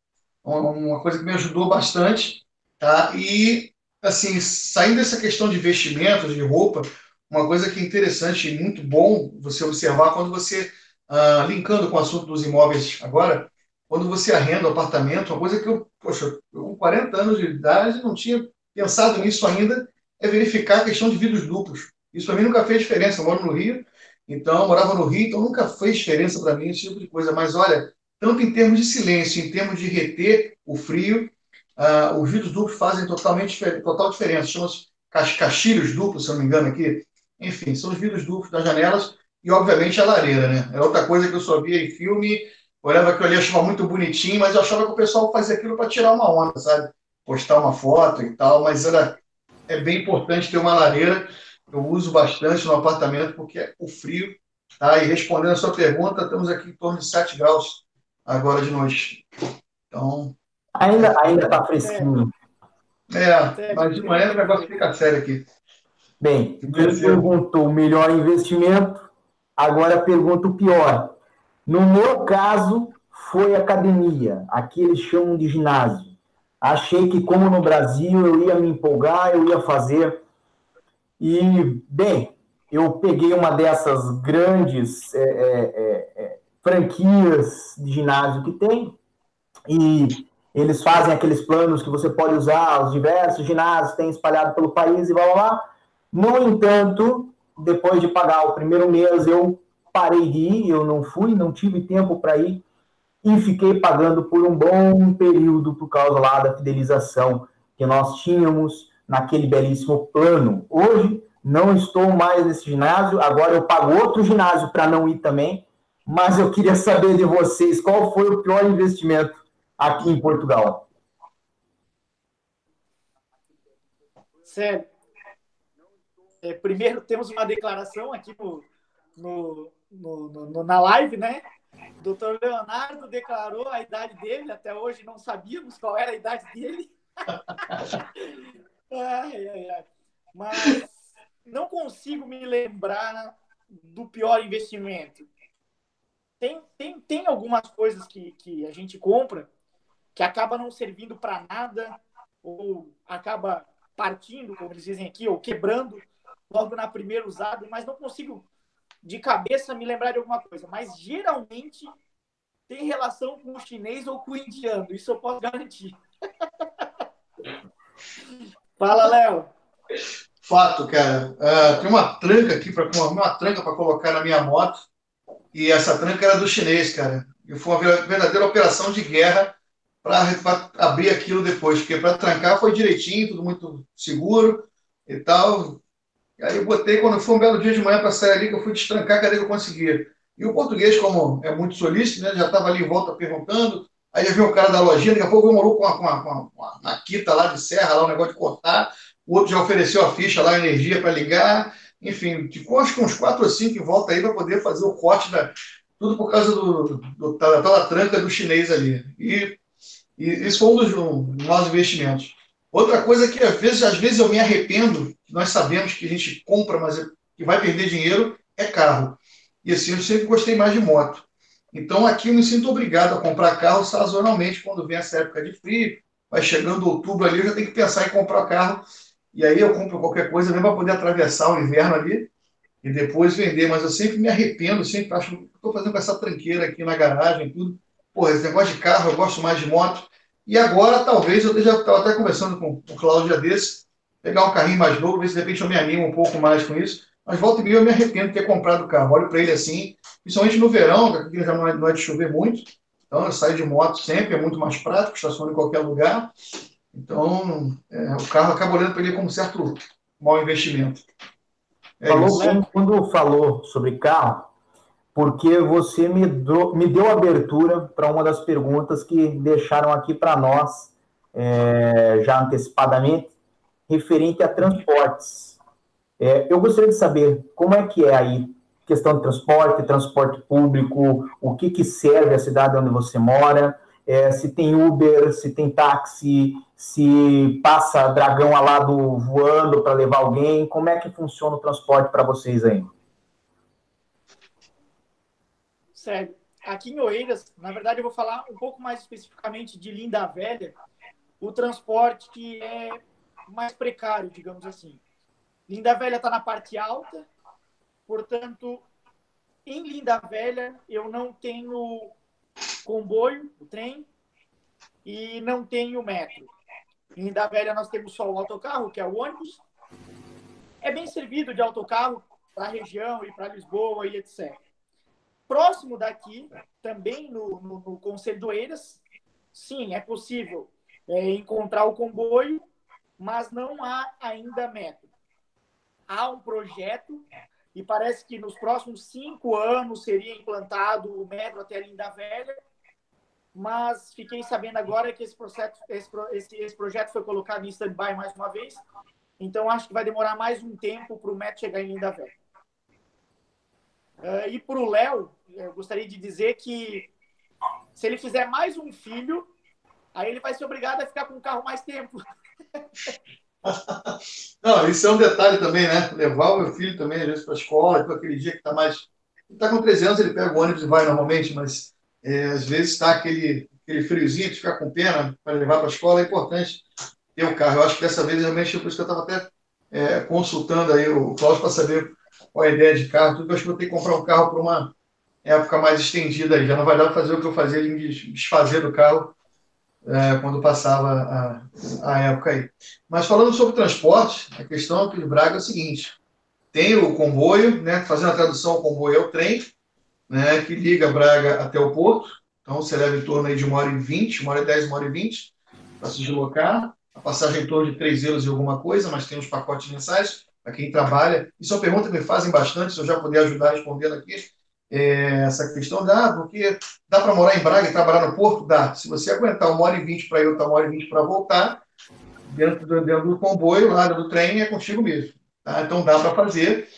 uma coisa que me ajudou bastante, tá? E, assim, saindo dessa questão de vestimentos, de roupa, uma coisa que é interessante e muito bom você observar quando você, ah, linkando com o assunto dos imóveis agora, quando você arrenda o apartamento, uma coisa que eu, poxa, eu com 40 anos de idade não tinha pensado nisso ainda, é verificar a questão de vidros duplos. Isso para mim nunca fez diferença. Eu moro no Rio, então eu morava no Rio, então nunca fez diferença para mim esse tipo de coisa. Mas olha, tanto em termos de silêncio, em termos de reter o frio, uh, os vidros duplos fazem totalmente total diferença. Chamam-se caixilhos duplos, se eu não me engano aqui. Enfim, são os vidros duplos das janelas e, obviamente, a lareira, né? É outra coisa que eu só via em filme, olhava que eu ali achava muito bonitinho, mas eu achava que o pessoal fazia aquilo para tirar uma onda, sabe? Postar uma foto e tal, mas era, é bem importante ter uma lareira. Eu uso bastante no apartamento porque o frio, tá? E respondendo a sua pergunta, estamos aqui em torno de 7 graus agora de noite. Então. Ainda ainda está fresquinho. É, mas de manhã o negócio fica sério aqui. Bem, ele perguntou o melhor investimento, agora pergunta o pior. No meu caso, foi academia, aqui eles chamam de ginásio. Achei que, como no Brasil, eu ia me empolgar, eu ia fazer. E, bem, eu peguei uma dessas grandes é, é, é, é franquias de ginásio que tem, e eles fazem aqueles planos que você pode usar, os diversos ginásios tem espalhado pelo país e blá blá blá. No entanto, depois de pagar o primeiro mês, eu parei de ir, eu não fui, não tive tempo para ir e fiquei pagando por um bom período por causa lá da fidelização que nós tínhamos naquele belíssimo plano. Hoje não estou mais nesse ginásio, agora eu pago outro ginásio para não ir também, mas eu queria saber de vocês qual foi o pior investimento aqui em Portugal. Sério. É, primeiro temos uma declaração aqui no, no, no, no, na live, né? O doutor Leonardo declarou a idade dele, até hoje não sabíamos qual era a idade dele. ai, ai, ai. Mas não consigo me lembrar do pior investimento. Tem, tem, tem algumas coisas que, que a gente compra que acaba não servindo para nada ou acaba partindo, como eles dizem aqui, ou quebrando logo na primeira usada, mas não consigo de cabeça me lembrar de alguma coisa, mas geralmente tem relação com o chinês ou com o indiano, isso eu posso garantir. Fala, Léo. Fato, cara. Uh, tem uma tranca aqui, para uma, tranca para colocar na minha moto, e essa tranca era do chinês, cara. E foi uma verdadeira operação de guerra para abrir aquilo depois, porque para trancar foi direitinho, tudo muito seguro e tal. E aí eu botei, quando foi um belo dia de manhã para sair ali, que eu fui destrancar, cadê que eu conseguia? E o português, como é muito solícito, né, já estava ali em volta perguntando, aí já viu o cara da lojinha, daqui a pouco com uma, com uma, com uma, uma quita lá de serra, lá um negócio de cortar, o outro já ofereceu a ficha lá, a energia para ligar, enfim, ficou acho que uns quatro ou cinco em volta aí para poder fazer o corte da. Tudo por causa do, do, da, da tranca do chinês ali. E, e isso foi um dos, um, nossos investimentos. Outra coisa que às vezes, às vezes eu me arrependo, nós sabemos que a gente compra, mas é, que vai perder dinheiro, é carro. E assim, eu sempre gostei mais de moto. Então aqui eu me sinto obrigado a comprar carro sazonalmente, quando vem essa época de frio, vai chegando outubro ali, eu já tenho que pensar em comprar carro. e aí eu compro qualquer coisa mesmo para poder atravessar o inverno ali e depois vender. Mas eu sempre me arrependo, sempre acho que estou fazendo com essa tranqueira aqui na garagem, tudo. Pô, esse negócio de carro, eu gosto mais de moto. E agora, talvez, eu já estava até conversando com o Cláudio desse, pegar um carrinho mais novo, ver se de repente eu me animo um pouco mais com isso. Mas volta e meia eu me arrependo de ter comprado o carro. Olho para ele assim, principalmente no verão, que aqui já não é, não é de chover muito. Então eu saio de moto sempre, é muito mais prático, estaciono em qualquer lugar. Então é, o carro acaba olhando para ele como um certo mau investimento. É falou bem quando falou sobre carro, porque você me, do, me deu abertura para uma das perguntas que deixaram aqui para nós, é, já antecipadamente, referente a transportes. É, eu gostaria de saber como é que é aí questão de transporte, transporte público, o que, que serve a cidade onde você mora, é, se tem Uber, se tem táxi, se passa dragão alado voando para levar alguém, como é que funciona o transporte para vocês aí? Sério. Aqui em Oeiras, na verdade, eu vou falar um pouco mais especificamente de Linda Velha, o transporte que é mais precário, digamos assim. Linda Velha está na parte alta, portanto, em Linda Velha eu não tenho comboio, o trem, e não tenho metro. Em Linda Velha nós temos só o autocarro, que é o ônibus. É bem servido de autocarro para a região e para Lisboa e etc. Próximo daqui, também no, no, no Conselho do Eiras, sim, é possível é, encontrar o comboio, mas não há ainda metro. Há um projeto e parece que nos próximos cinco anos seria implantado o metro até a Linda Velha, mas fiquei sabendo agora que esse, processo, esse, esse projeto foi colocado em stand-by mais uma vez, então acho que vai demorar mais um tempo para o metro chegar em Linda Velha. Uh, e para o Léo, eu gostaria de dizer que se ele fizer mais um filho, aí ele vai ser obrigado a ficar com o carro mais tempo. Não, isso é um detalhe também, né? Levar o meu filho também, às vezes, para a escola, para aquele dia que está mais. Está com 13 anos, ele pega o ônibus e vai normalmente, mas é, às vezes está aquele, aquele friozinho de ficar com pena para levar para a escola, é importante ter o carro. Eu acho que dessa vez realmente é por isso que eu estava até é, consultando aí o Cláudio para saber qual a ideia de carro. Tudo eu acho que vou ter que comprar um carro para uma época mais estendida aí. Já não vai dar para fazer o que eu fazia de desfazer do carro é, quando passava a, a época aí. Mas falando sobre transporte, a questão aqui de Braga é o seguinte: tem o comboio, né, fazendo a tradução, o comboio é o trem, né, que liga Braga até o porto. Então você leva em torno aí de uma hora e vinte, uma hora e dez, uma hora e vinte para se deslocar. A passagem é em torno de 3 euros e alguma coisa, mas tem os pacotes mensais para quem trabalha. Isso é uma pergunta que me fazem bastante, se eu já puder ajudar respondendo aqui é, essa questão dá, porque dá para morar em Braga e trabalhar no Porto? Dá. Se você aguentar uma hora e vinte para ir, outra uma hora e vinte para voltar, dentro do, dentro do comboio, lá do trem, é contigo mesmo. Tá? Então dá para fazer.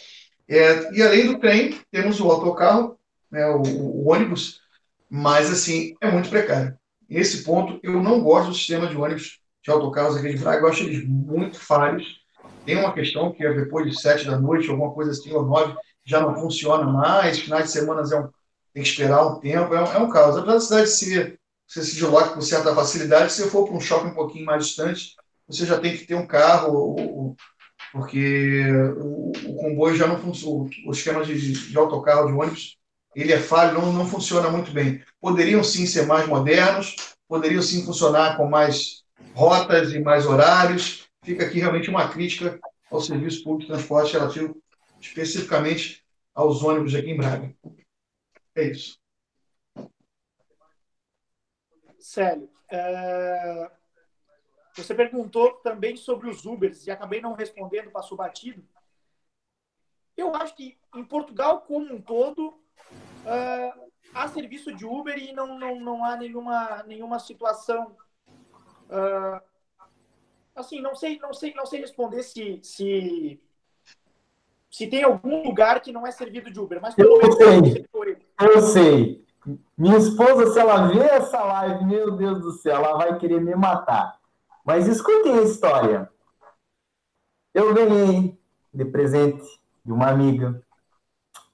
É, e além do trem, temos o autocarro, né, o, o, ônibus, mas assim, é muito precário. Nesse ponto, eu não gosto do sistema de ônibus de autocarros aqui de Braga, eu acho eles muito falhos. Tem uma questão que é depois de sete da noite, alguma coisa assim, ou nove, já não funciona mais, finais de semana é um, tem que esperar um tempo, é um, é um caos. Apesar da cidade ser, você se desloca com certa facilidade, se você for para um shopping um pouquinho mais distante, você já tem que ter um carro, porque o, o comboio já não funciona, o esquema de, de autocarro, de ônibus, ele é falho, não, não funciona muito bem. Poderiam sim ser mais modernos, poderiam sim funcionar com mais rotas e mais horários. Fica aqui realmente uma crítica ao serviço público de transporte relativo especificamente aos ônibus aqui em Braga. É isso. Célio, é... você perguntou também sobre os Ubers e acabei não respondendo, passou batido. Eu acho que em Portugal como um todo é... há serviço de Uber e não, não, não há nenhuma, nenhuma situação é... assim não sei não sei não sei responder se, se se tem algum lugar que não é servido de Uber, mas eu sei. Eu sei. Minha esposa, se ela ver essa live, meu Deus do céu, ela vai querer me matar. Mas escutei a história. Eu ganhei de presente de uma amiga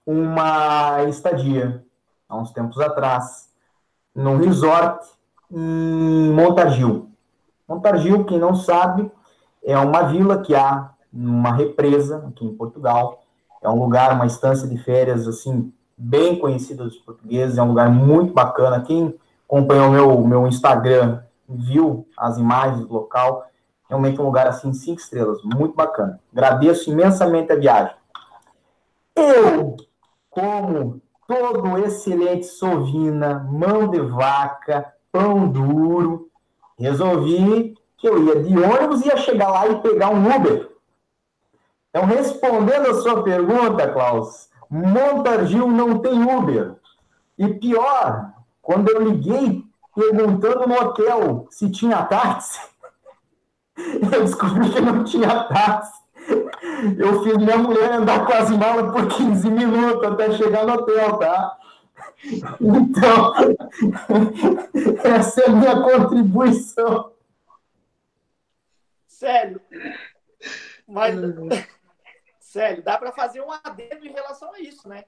uma estadia há uns tempos atrás num resort em Montargil. Montargil, quem não sabe, é uma vila que há numa represa aqui em Portugal. É um lugar, uma estância de férias assim bem conhecida dos portugueses. É um lugar muito bacana. Quem acompanhou meu meu Instagram viu as imagens do local. Realmente um lugar assim cinco estrelas, muito bacana. Agradeço imensamente a viagem. Eu, como todo excelente sovina, mão de vaca, pão duro, resolvi que eu ia de ônibus e ia chegar lá e pegar um Uber. Então, respondendo a sua pergunta, Klaus, Montargil não tem Uber. E pior, quando eu liguei perguntando no hotel se tinha táxi, eu descobri que não tinha táxi. Eu fiz minha mulher andar com as malas por 15 minutos até chegar no hotel, tá? Então, essa é a minha contribuição. Sério. Mas, sério, dá para fazer um adendo em relação a isso, né?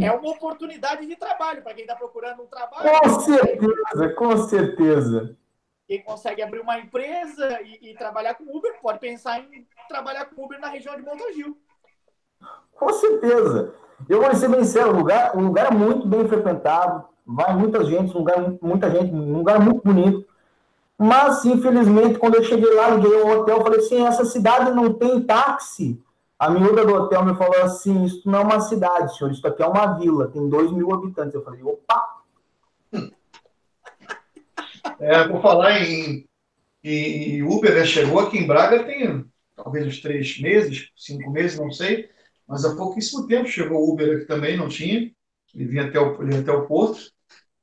É, uma oportunidade de trabalho para quem está procurando um trabalho. Com certeza, com certeza. Quem consegue abrir uma empresa e, e trabalhar com Uber pode pensar em trabalhar com Uber na região de Montagil. Com certeza. Eu vou ser bem sério, o lugar, o lugar é muito bem frequentado, vai muita gente, um lugar, muita gente, um lugar muito bonito. Mas, infelizmente, quando eu cheguei lá, liguei ao hotel, falei assim, essa cidade não tem táxi. A miúda do hotel me falou assim, isso não é uma cidade, senhor, isso aqui é uma vila, tem dois mil habitantes. Eu falei, opa! É, por falar em, em Uber, né, chegou aqui em Braga tem talvez uns três meses, cinco meses, não sei, mas há pouquíssimo tempo chegou Uber aqui também, não tinha, ele vinha até o, vinha até o porto,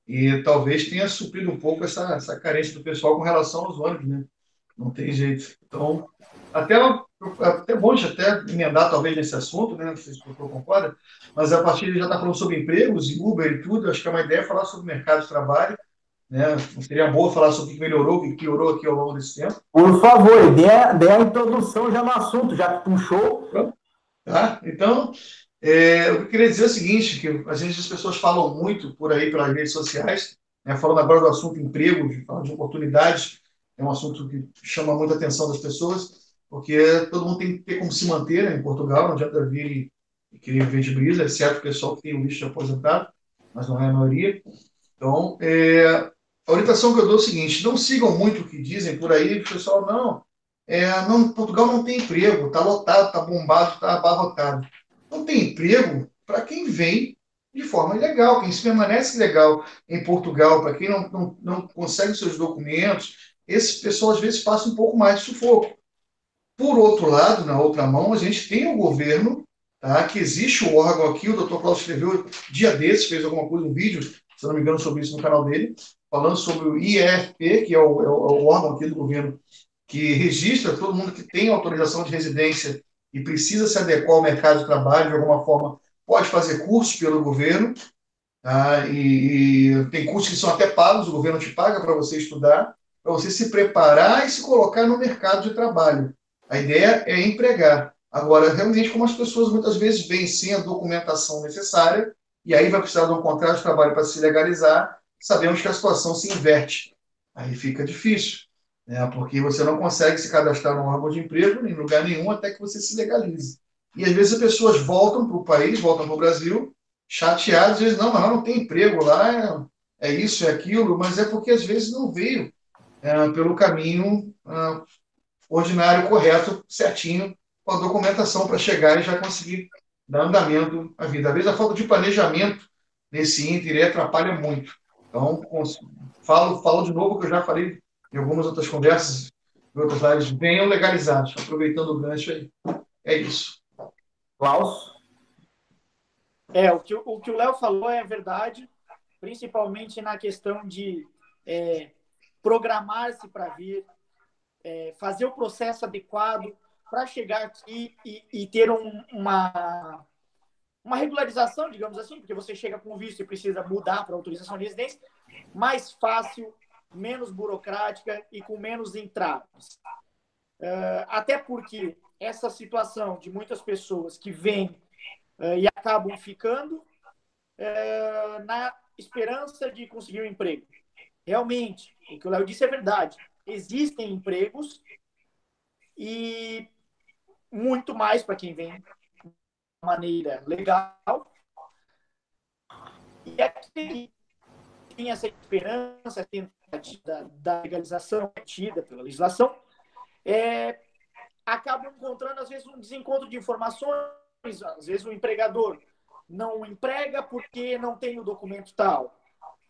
e talvez tenha suprido um pouco essa, essa carência do pessoal com relação aos ônibus, né? Não tem jeito. Então, até, até bom de até emendar talvez nesse assunto, né? Não sei se o concorda, mas a partir de já está falando sobre empregos e Uber e tudo, acho que é uma ideia falar sobre o mercado de trabalho, né? Seria boa falar sobre o que melhorou, o que piorou aqui ao longo desse tempo. Por favor, dê dê a introdução já no assunto, já que puxou. Tá? Então, é, eu queria dizer o seguinte, que às vezes as pessoas falam muito por aí pelas redes sociais, né, falando agora do assunto emprego, de, de oportunidades, é um assunto que chama muita atenção das pessoas, porque todo mundo tem que ter como se manter né, em Portugal, não adianta vir e, querer viver de brisa, exceto o pessoal que tem o visto de aposentado, mas não é a maioria. Então, é, a orientação que eu dou é o seguinte, não sigam muito o que dizem por aí, o pessoal, não, é, não Portugal não tem emprego, está lotado, está bombado, está abarrotado não tem emprego para quem vem de forma ilegal, quem se permanece legal em Portugal, para quem não, não, não consegue seus documentos, esse pessoal às vezes passa um pouco mais de sufoco. Por outro lado, na outra mão, a gente tem o governo, tá, que existe o órgão aqui, o doutor Cláudio escreveu dia desses, fez alguma coisa, um vídeo, se não me engano, sobre isso no canal dele, falando sobre o IEFP, que é o, é o, é o órgão aqui do governo que registra todo mundo que tem autorização de residência e precisa se adequar ao mercado de trabalho de alguma forma, pode fazer cursos pelo governo, tá? e, e, tem cursos que são até pagos, o governo te paga para você estudar, para você se preparar e se colocar no mercado de trabalho. A ideia é empregar. Agora, realmente, como as pessoas muitas vezes vêm sem a documentação necessária, e aí vai precisar de um contrato de trabalho para se legalizar, sabemos que a situação se inverte. Aí fica difícil né? porque você não consegue se cadastrar num órgão de emprego em lugar nenhum até que você se legalize. E às vezes as pessoas voltam para o país, voltam para o Brasil, chateadas, às vezes, não, mas não tem emprego lá, é, é, isso, é aquilo, mas é porque às vezes não veio é, pelo caminho é, ordinário, correto, certinho, com a documentação para chegar e já conseguir dar andamento à vida. Às vezes a falta de planejamento nesse ínter atrapalha muito. Então, falo, falo de novo que eu já falei em algumas outras conversas, em outras lives, venham legalizados, aproveitando o gancho aí. É isso. Klaus? É, o que o, que o Léo falou é verdade, principalmente na questão de é, programar-se para vir, é, fazer o processo adequado para chegar aqui e, e ter um, uma, uma regularização, digamos assim, porque você chega com visto e precisa mudar para autorização de residência, mais fácil, menos burocrática e com menos entraves. Uh, até porque essa situação de muitas pessoas que vêm uh, e acabam ficando uh, na esperança de conseguir um emprego. Realmente, o que o Léo disse é verdade. Existem empregos, e muito mais para quem vem de maneira legal. E aqui tem essa esperança, tentativa da legalização tida pela legislação, é, acabam encontrando, às vezes, um desencontro de informações, às vezes o empregador não emprega porque não tem o documento tal.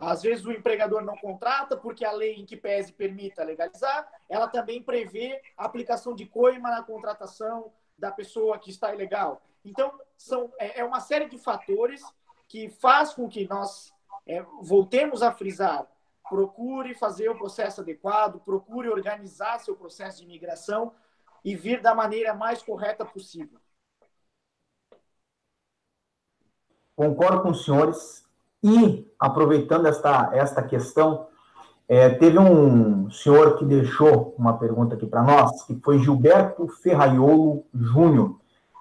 Às vezes o empregador não contrata porque a lei em que pese permita legalizar, ela também prevê a aplicação de coima na contratação da pessoa que está ilegal. Então, são, é, é uma série de fatores que faz com que nós é, voltemos a frisar, procure fazer o processo adequado, procure organizar seu processo de imigração e vir da maneira mais correta possível. Concordo com os senhores. E, aproveitando esta, esta questão, é, teve um senhor que deixou uma pergunta aqui para nós, que foi Gilberto Ferraiolo Júnior.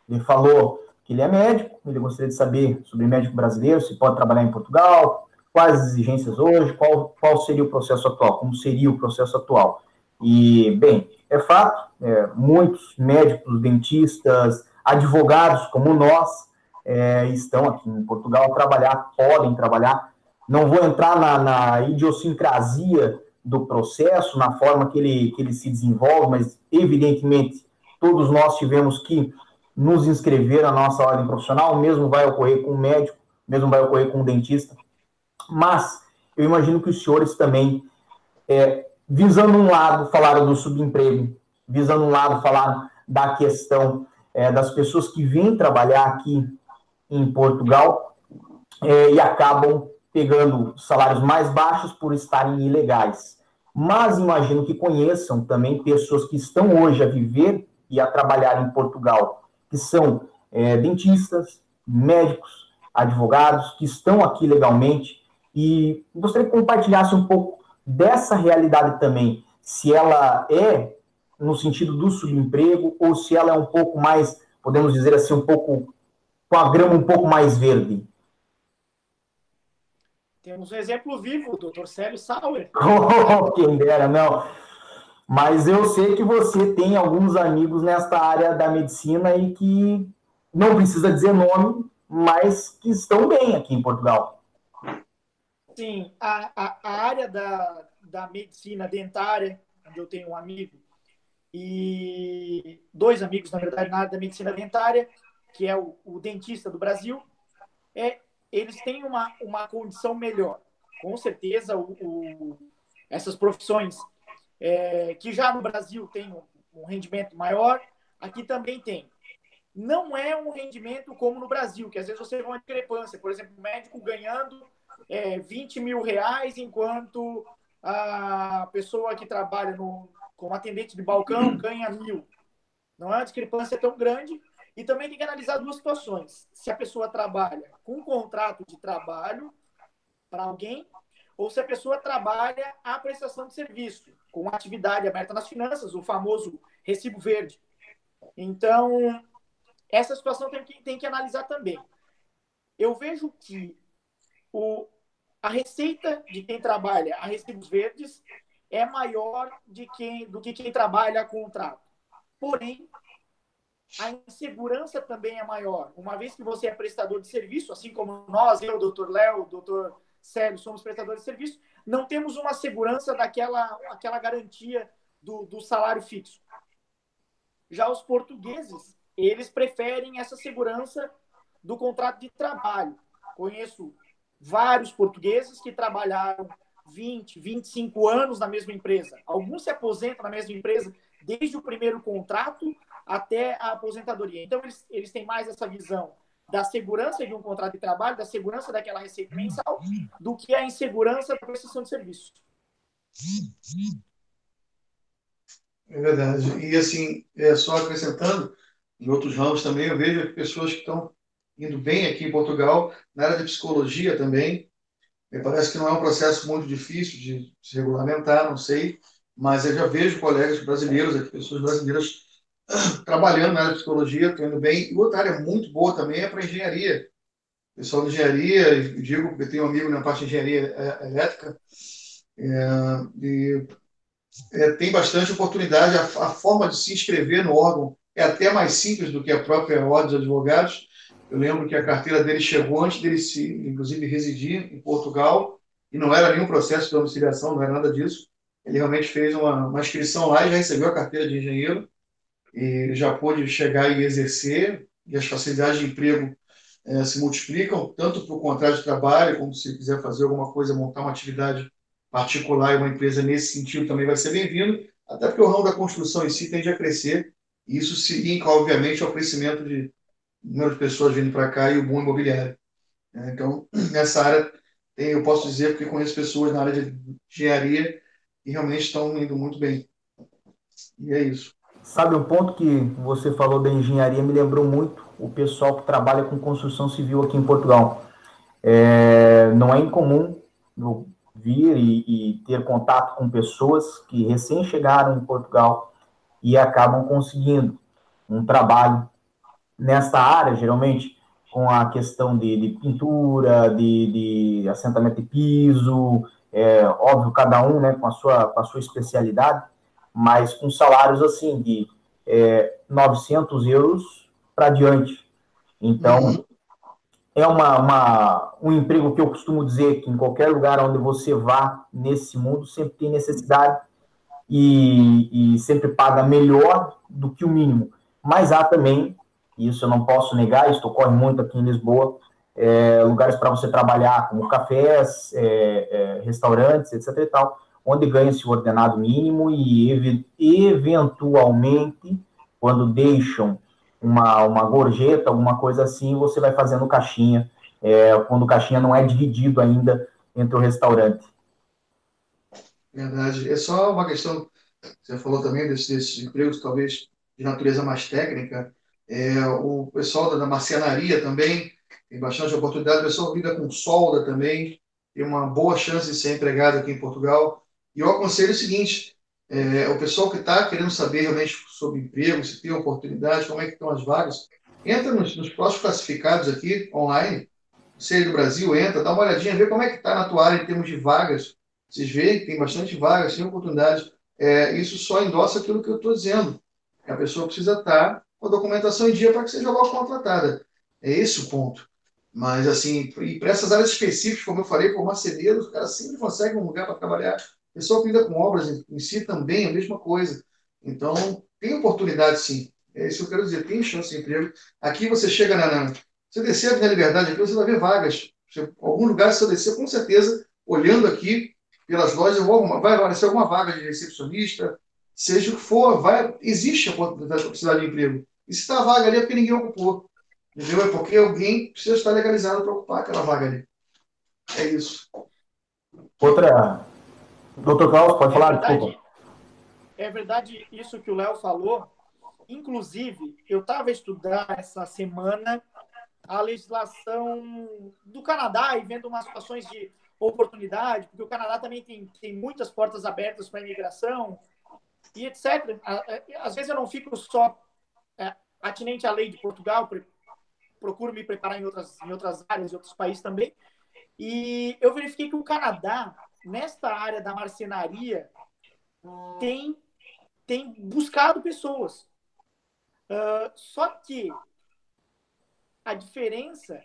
Ele falou que ele é médico, ele gostaria de saber sobre médico brasileiro, se pode trabalhar em Portugal, quais as exigências hoje, qual, qual seria o processo atual, como seria o processo atual. E, bem, é fato, é, muitos médicos, dentistas, advogados como nós é, estão aqui em Portugal a trabalhar, podem trabalhar. Não vou entrar na, na idiosincrasia do processo, na forma que ele, que ele se desenvolve, mas, evidentemente, todos nós tivemos que nos inscrever na nossa ordem profissional, mesmo vai ocorrer com o médico, mesmo vai ocorrer com o dentista. Mas eu imagino que os senhores também, é, visando um lado, falaram do subemprego, visando um lado, falaram da questão é, das pessoas que vêm trabalhar aqui em Portugal é, e acabam pegando salários mais baixos por estarem ilegais. Mas imagino que conheçam também pessoas que estão hoje a viver e a trabalhar em Portugal, que são é, dentistas, médicos, advogados, que estão aqui legalmente. E gostaria que compartilhasse um pouco dessa realidade também, se ela é no sentido do subemprego ou se ela é um pouco mais, podemos dizer assim, um pouco com a grama um pouco mais verde? Temos um exemplo vivo, o Dr. Célio Sauer. Oh, quem dera, não. Mas eu sei que você tem alguns amigos nesta área da medicina e que não precisa dizer nome, mas que estão bem aqui em Portugal. Sim, a, a, a área da, da medicina dentária, onde eu tenho um amigo, e dois amigos, na verdade, na área da medicina dentária, que é o, o dentista do Brasil, é, eles têm uma, uma condição melhor. Com certeza, o, o essas profissões é, que já no Brasil têm um, um rendimento maior, aqui também tem. Não é um rendimento como no Brasil, que às vezes você vê uma discrepância. Por exemplo, um médico ganhando é, 20 mil reais, enquanto a pessoa que trabalha no, como atendente de balcão ganha mil. Não é uma discrepância tão grande, e também tem que analisar duas situações. Se a pessoa trabalha com um contrato de trabalho para alguém, ou se a pessoa trabalha a prestação de serviço, com atividade aberta nas finanças, o famoso recibo verde. Então, essa situação tem que, tem que analisar também. Eu vejo que o, a receita de quem trabalha a recibos verdes é maior de quem, do que quem trabalha a contrato. Porém, a insegurança também é maior. Uma vez que você é prestador de serviço, assim como nós, eu, doutor Léo, doutor Sérgio, somos prestadores de serviço, não temos uma segurança daquela aquela garantia do, do salário fixo. Já os portugueses, eles preferem essa segurança do contrato de trabalho. Conheço vários portugueses que trabalharam 20, 25 anos na mesma empresa. Alguns se aposentam na mesma empresa desde o primeiro contrato até a aposentadoria. Então, eles, eles têm mais essa visão da segurança de um contrato de trabalho, da segurança daquela receita mensal, do que a insegurança da prestação de serviço. É verdade. E, assim, é, só acrescentando, em outros ramos também, eu vejo pessoas que estão indo bem aqui em Portugal, na área de psicologia também. Me parece que não é um processo muito difícil de se regulamentar, não sei, mas eu já vejo colegas brasileiros aqui, pessoas brasileiras trabalhando na área de psicologia, estou indo bem. E outra área muito boa também é para engenharia. Pessoal de engenharia, digo porque tenho um amigo na parte de engenharia é, elétrica, é, e é, tem bastante oportunidade. A, a, forma de se inscrever no órgão é até mais simples do que a própria ordem de advogados. Eu lembro que a carteira dele chegou antes dele se, inclusive, residir em Portugal, e não era nenhum processo de domiciliação, não era nada disso. Ele realmente fez uma, uma inscrição lá e já recebeu a carteira de engenheiro, e já pôde chegar e exercer, e as facilidades de emprego é, se multiplicam, tanto para o contrato de trabalho, como se quiser fazer alguma coisa, montar uma atividade particular e uma empresa nesse sentido também vai ser bem-vindo, até porque o ramo da construção em si tende a crescer, e isso se linka, obviamente, ao crescimento de número de pessoas vindo para cá e o boom imobiliário. É, então, nessa área, tem, eu posso dizer, porque conheço pessoas na área de engenharia que realmente estão indo muito bem. E é isso. Sabe, um ponto que você falou da engenharia me lembrou muito o pessoal que trabalha com construção civil aqui em Portugal. É, não é incomum vir e, e, ter contato com pessoas que recém chegaram em Portugal e acabam conseguindo um trabalho nesta área, geralmente com a questão de, de pintura, de, de, assentamento de piso, é, óbvio, cada um né, com, a sua, com a sua especialidade, mas com salários assim de é, 900 euros para diante. Então, uhum é uma, uma, um emprego que eu costumo dizer que em qualquer lugar onde você vá nesse mundo sempre tem necessidade e, e sempre paga melhor do que o mínimo. Mas há também, isso eu não posso negar, isso ocorre muito aqui em Lisboa, é, lugares para você trabalhar, como cafés, é, é, restaurantes, etc. e tal, onde ganha-se o ordenado mínimo e, eventualmente, quando deixam uma, uma gorjeta, alguma coisa assim, você vai fazendo caixinha, é, quando o caixinha não é dividido ainda entre o restaurante. Verdade. É só uma questão, você falou também desses, empregos, talvez de natureza mais técnica. É, o pessoal da marcenaria também tem bastante oportunidade. O pessoal lida com solda também, tem uma boa chance de ser empregado aqui em Portugal. E eu aconselho o seguinte: é, o pessoal que está querendo saber realmente sobre emprego, se tem oportunidade, como é que estão as vagas, entra nos, nos próximos classificados aqui, online, aí do Brasil, entra, dá uma olhadinha, vê como é que está na tua área em termos de vagas. Vocês veem que tem bastante vagas, tem oportunidade. É, isso só endossa aquilo que eu estou dizendo. A pessoa precisa estar tá com a documentação em dia para que seja logo contratada. É esse o ponto. Mas, assim, e para essas áreas específicas, como eu falei, por marceneiro, os caras sempre conseguem um lugar para trabalhar pessoal que lida com obras em si também a mesma coisa. Então, tem oportunidade sim. É isso que eu quero dizer, tem chance de emprego. Aqui você chega na. na você descer a Avenida Liberdade, aqui você vai ver vagas. Você, algum lugar, se você descer, com certeza, olhando aqui pelas lojas, vai aparecer alguma vaga de recepcionista, seja o que for, vai, existe a possibilidade de emprego. E se está vaga ali é porque ninguém ocupou. Entendeu? É porque alguém precisa estar legalizado para ocupar aquela vaga ali. É isso. Outra, Doutor Klaus, pode é falar? Verdade, Desculpa. É verdade isso que o Léo falou. Inclusive, eu estava estudando essa semana a legislação do Canadá e vendo umas situações de oportunidade, porque o Canadá também tem, tem muitas portas abertas para a imigração e etc. Às vezes eu não fico só é, atinente à lei de Portugal, procuro me preparar em outras, em outras áreas, em outros países também. E eu verifiquei que o Canadá nesta área da marcenaria, tem, tem buscado pessoas. Uh, só que a diferença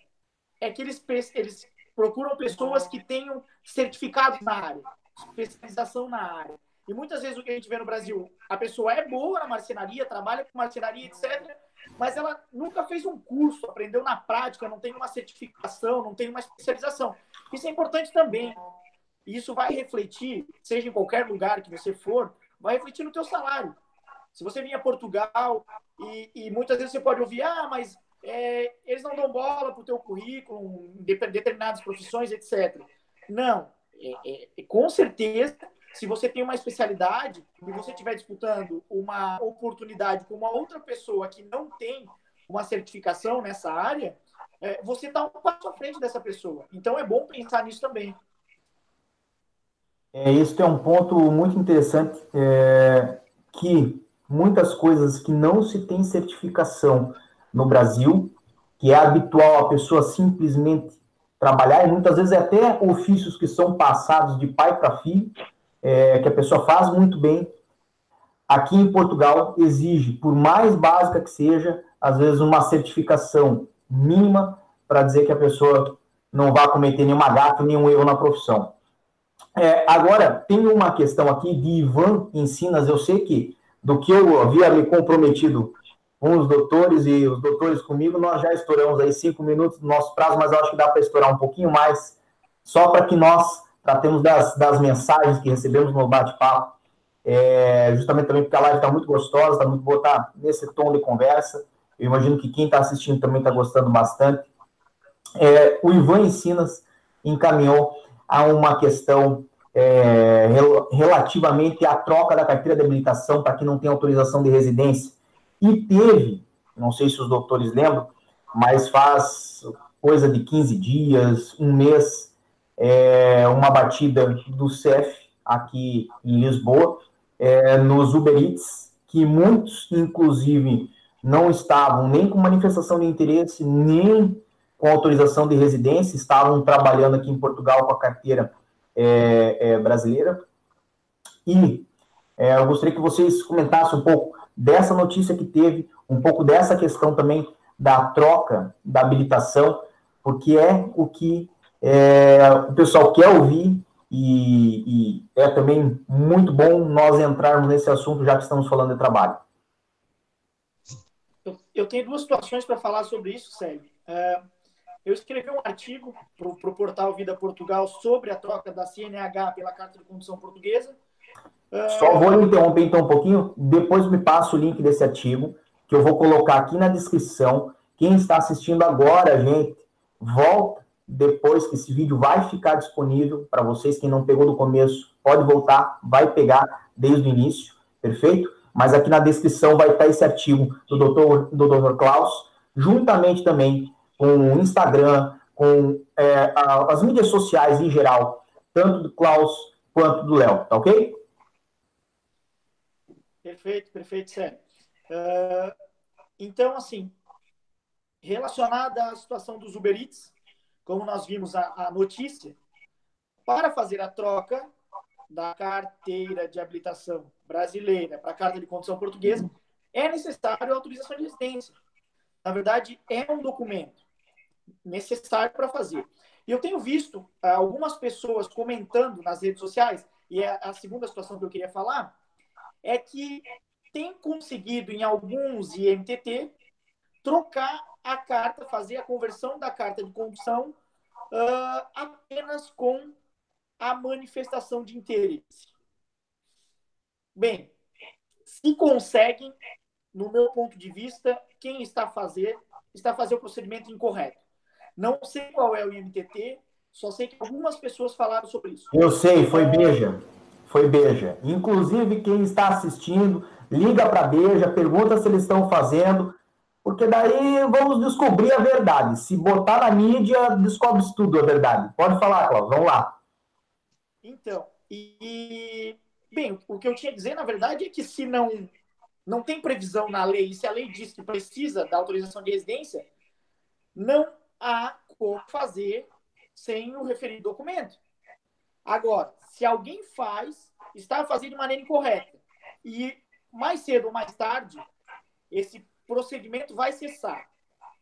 é que eles, eles procuram pessoas que tenham certificados na área, especialização na área. E muitas vezes o que a gente vê no Brasil, a pessoa é boa na marcenaria, trabalha com marcenaria, etc., mas ela nunca fez um curso, aprendeu na prática, não tem uma certificação, não tem uma especialização. Isso é importante também. E isso vai refletir, seja em qualquer lugar que você for, vai refletir no teu salário. Se você vir a Portugal e, e muitas vezes você pode ouvir, ah, mas é, eles não dão bola para o teu currículo, determinadas profissões, etc. Não, é, é, com certeza, se você tem uma especialidade e você estiver disputando uma oportunidade com uma outra pessoa que não tem uma certificação nessa área, é, você está um passo à frente dessa pessoa. Então é bom pensar nisso também. É, isso é um ponto muito interessante, é, que muitas coisas que não se tem certificação no Brasil, que é habitual a pessoa simplesmente trabalhar, e muitas vezes é até ofícios que são passados de pai para filho, é, que a pessoa faz muito bem. Aqui em Portugal exige, por mais básica que seja, às vezes uma certificação mínima para dizer que a pessoa não vai cometer nenhuma gato, nenhum erro na profissão. É, agora, tem uma questão aqui de Ivan Ensinas. Eu sei que, do que eu havia me comprometido com os doutores e os doutores comigo, nós já estouramos aí cinco minutos do nosso prazo, mas eu acho que dá para estourar um pouquinho mais, só para que nós tratemos das, das mensagens que recebemos no bate-papo. É, justamente também porque a live está muito gostosa, está muito boa, tá nesse tom de conversa. Eu imagino que quem está assistindo também está gostando bastante. É, o Ivan Ensinas encaminhou a uma questão é, relativamente à troca da carteira de habilitação para quem não tem autorização de residência. E teve, não sei se os doutores lembram, mas faz coisa de 15 dias, um mês, é, uma batida do CEF aqui em Lisboa, é, nos Uber Eats, que muitos, inclusive, não estavam nem com manifestação de interesse, nem com autorização de residência, estavam trabalhando aqui em Portugal com a carteira é, é, brasileira. E é, eu gostaria que vocês comentassem um pouco dessa notícia que teve, um pouco dessa questão também da troca da habilitação, porque é o que é, o pessoal quer ouvir e, e, é também muito bom nós entrarmos nesse assunto, já que estamos falando de trabalho. Eu, tenho duas situações para falar sobre isso, Sérgio. É, eu escrevi um artigo para o portal Vida Portugal sobre a troca da CNH pela Carta de Condução Portuguesa. Só vou interromper então um pouquinho, depois me passa o link desse artigo, que eu vou colocar aqui na descrição. Quem está assistindo agora, gente, volta depois que esse vídeo vai ficar disponível para vocês. Quem não pegou do começo, pode voltar, vai pegar desde o início, perfeito? Mas aqui na descrição vai estar esse artigo do Dr. Do Dr. Klaus, juntamente também com o Instagram, com é, a, as mídias sociais em geral, tanto do Klaus quanto do Léo, tá ok? Perfeito, perfeito, Sérgio. Uh, então, assim, relacionada à situação dos Uber Eats, como nós vimos a, a notícia, para fazer a troca da carteira de habilitação brasileira para a carta de condução portuguesa, é necessário a autorização de residência. Na verdade, é um documento necessário para fazer. E eu tenho visto ah, algumas pessoas comentando nas redes sociais, e é a segunda situação que eu queria falar, é que tem conseguido em alguns IMTT trocar a carta, fazer a conversão da carta de condução uh, apenas com a manifestação de interesse. Bem, se conseguem, no meu ponto de vista, quem está a fazer está a fazer o procedimento incorreto. Não sei qual é o IMTT, só sei que algumas pessoas falaram sobre isso. Eu sei, foi Beja. Foi Beja. Inclusive, quem está assistindo, liga para Beja, pergunta se eles estão fazendo, porque daí vamos descobrir a verdade. Se botar na mídia, descobre tudo a verdade. Pode falar, Cláudio, vamos lá. Então, e. Bem, o que eu tinha a dizer, na verdade, é que se não, não tem previsão na lei, e se a lei diz que precisa da autorização de residência, não como fazer sem o referido documento. Agora, se alguém faz, está fazendo de maneira incorreta e mais cedo ou mais tarde esse procedimento vai cessar.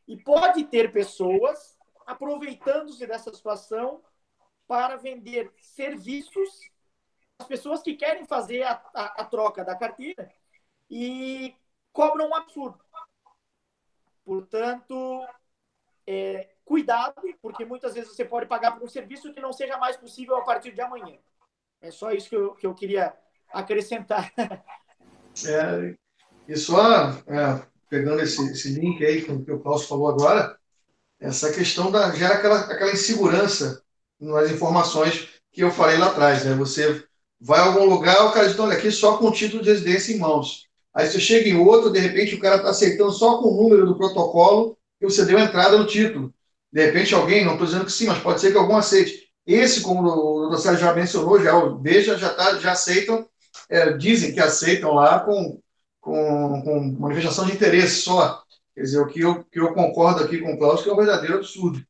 E pode ter pessoas aproveitando-se dessa situação para vender serviços às pessoas que querem fazer a, a, a troca da carteira e cobram um absurdo. Portanto, é, cuidado, porque muitas vezes você pode pagar por um serviço que não seja mais possível a partir de amanhã. É só isso que eu, que eu queria acrescentar. É, e só é, pegando esse, esse link aí que o Paulo falou agora, essa questão da, gera aquela, aquela insegurança nas informações que eu falei lá atrás. Né? Você vai a algum lugar, o cara diz, olha, aqui só com o título de residência em mãos. Aí você chega em outro, de repente o cara está aceitando só com o número do protocolo que você deu entrada no título. De repente alguém, não estou dizendo que sim, mas pode ser que algum aceite. Esse, como o doutor Sérgio já mencionou, já o Beija já, tá, já aceitam, é, dizem que aceitam lá com, com, com, manifestação de interesse só. Quer dizer, o que eu, que eu concordo aqui com o Cláudio que é um verdadeiro absurdo.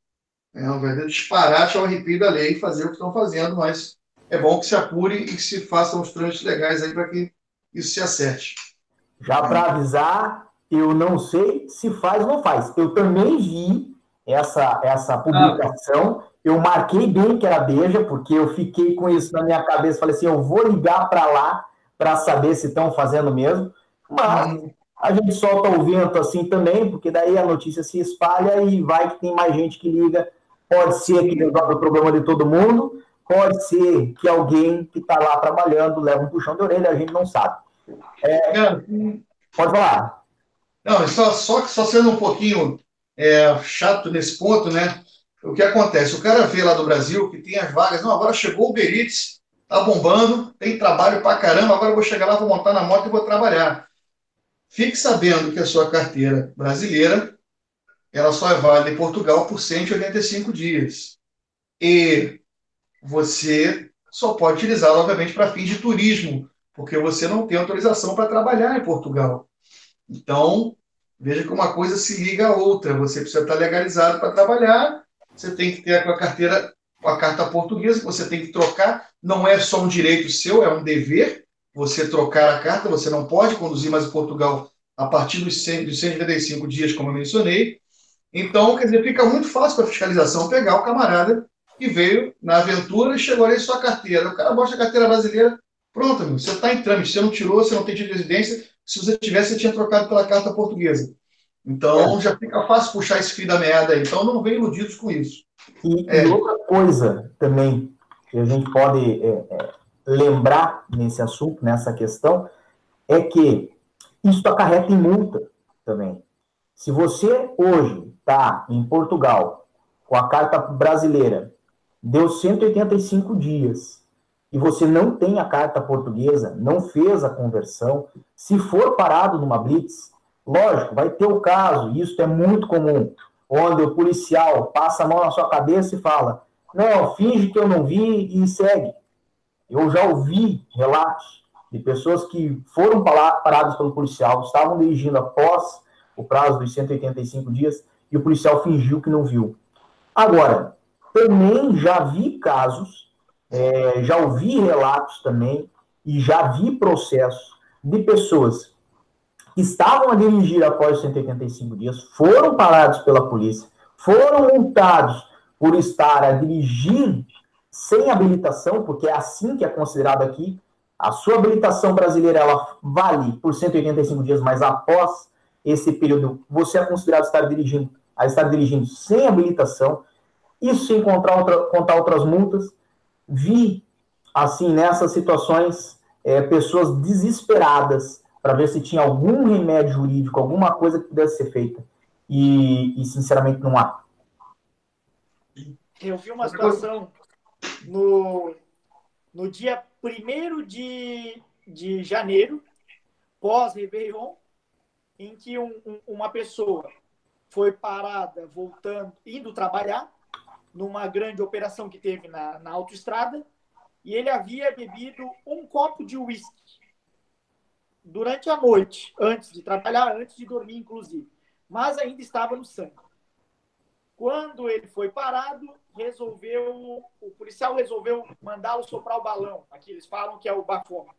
É um verdadeiro disparate ao arrepio da lei fazer o que estão fazendo, mas é bom que se apure e que se façam os trâmites legais aí para que isso se acerte. Já para avisar, eu não sei se faz ou não faz. Eu também vi essa, essa publicação. Ah. Eu marquei bem que era Beija, porque eu fiquei com isso na minha cabeça. Falei assim: eu vou ligar para lá para saber se estão fazendo mesmo. Mas hum. a gente solta o vento assim também, porque daí a notícia se espalha e vai que tem mais gente que liga. Pode ser que resolva o problema de todo mundo, pode ser que alguém que está lá trabalhando leva um puxão de orelha, a gente não sabe. É, pode falar. Não, só, só, só sendo um pouquinho é, chato nesse ponto, né? O que acontece? O cara vê lá do Brasil que tem as vagas, não, agora chegou o Beritz, tá bombando, tem trabalho pra caramba, agora eu vou chegar lá, vou montar na moto e vou trabalhar. Fique sabendo que a sua carteira brasileira, ela só é válida em Portugal por 185 dias. E você só pode utilizá-la, obviamente, para fins de turismo, porque você não tem autorização para trabalhar em Portugal. Então, veja que uma coisa se liga à outra. Você precisa estar legalizado para trabalhar, você tem que ter a carteira, a carta portuguesa, você tem que trocar. Não é só um direito seu, é um dever você trocar a carta. Você não pode conduzir mais em Portugal a partir dos, 100, dos 195 dias, como eu mencionei. Então, quer dizer, fica muito fácil para a fiscalização pegar o camarada que veio na aventura e chegou ali sua carteira. O cara mostra a carteira brasileira, pronto, você está em trâmite, você não tirou, você não tem de residência. Se você tivesse, você tinha trocado pela carta portuguesa. Então, é. já fica fácil puxar esse fio da meada aí. Então, não vem iludidos com isso. E, é. e outra coisa também que a gente pode é, é, lembrar nesse assunto, nessa questão, é que isso acarreta em multa também. Se você hoje está em Portugal com a carta brasileira, deu 185 dias, e você não tem a carta portuguesa, não fez a conversão, se for parado numa blitz, lógico, vai ter o caso, e isso é muito comum, onde o policial passa a mão na sua cabeça e fala: Não, finge que eu não vi e segue. Eu já ouvi relatos de pessoas que foram paradas pelo policial, estavam dirigindo após o prazo dos 185 dias e o policial fingiu que não viu. Agora, também já vi casos, é, já ouvi relatos também e já vi processos de pessoas que estavam a dirigir após 185 dias, foram parados pela polícia, foram multados por estar a dirigir sem habilitação, porque é assim que é considerado aqui. A sua habilitação brasileira ela vale por 185 dias, mas após esse período você é considerado estar dirigindo, a estar dirigindo sem habilitação. Isso sem contar, outra, contar outras multas. Vi, assim, nessas situações, é, pessoas desesperadas para ver se tinha algum remédio jurídico, alguma coisa que pudesse ser feita. E, e sinceramente, não há. Eu vi uma situação no, no dia 1 de, de janeiro, pós-Réveillon, em que um, um, uma pessoa foi parada voltando, indo trabalhar, numa grande operação que teve na, na autoestrada, e ele havia bebido um copo de uísque durante a noite, antes de trabalhar, antes de dormir, inclusive. Mas ainda estava no sangue. Quando ele foi parado, resolveu, o policial resolveu mandá-lo soprar o balão. Aqui eles falam que é o bafômetro.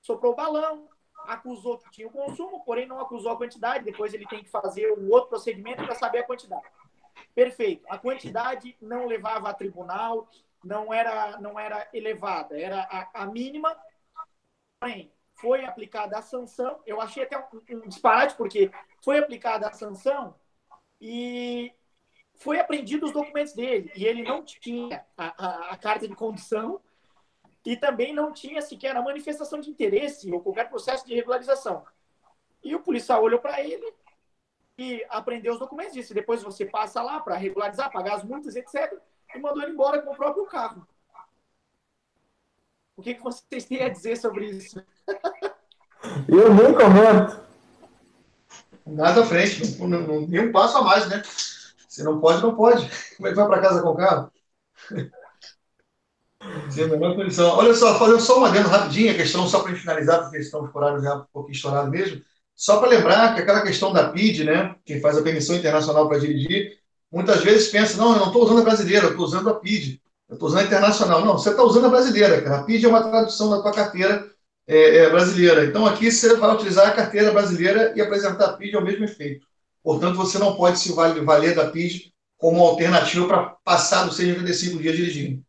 Soprou o balão, acusou que tinha o consumo, porém não acusou a quantidade. Depois ele tem que fazer um outro procedimento para saber a quantidade. Perfeito. A quantidade não levava a tribunal, não era, não era elevada, era a, a mínima. Porém, foi aplicada a sanção. Eu achei até um, um disparate, porque foi aplicada a sanção e foi apreendido os documentos dele. E ele não tinha a, a, a, carta de condução e também não tinha sequer a manifestação de interesse ou qualquer processo de regularização. E o policial olhou para ele e apreendeu os documentos, disse: depois você passa lá para regularizar, pagar as multas, etc. E mandou ele embora com o próprio carro. O que, que vocês têm a dizer sobre isso? Eu nem comento. Nada à frente, não, não, nem um passo a mais, né? Se não pode, não pode. Como é que vai para casa com o carro? Sem a menor condição. Olha só, fazendo só uma adendo rapidinho, a questão, só para finalizar, porque estamos com horário já um pouquinho estourado mesmo. Só para lembrar que aquela questão da PID, né, quem faz a permissão internacional para dirigir, muitas vezes pensa, não, eu não estou usando a brasileira, eu estou usando a PID. Eu estou usando a internacional. Não, você está usando a brasileira, cara. A PID é uma tradução da tua carteira é, é, brasileira. Então, aqui você vai utilizar a carteira brasileira e apresentar a PID ao mesmo efeito. Portanto, você não pode se valer da PID como alternativa para passar dos 185 dias dirigindo.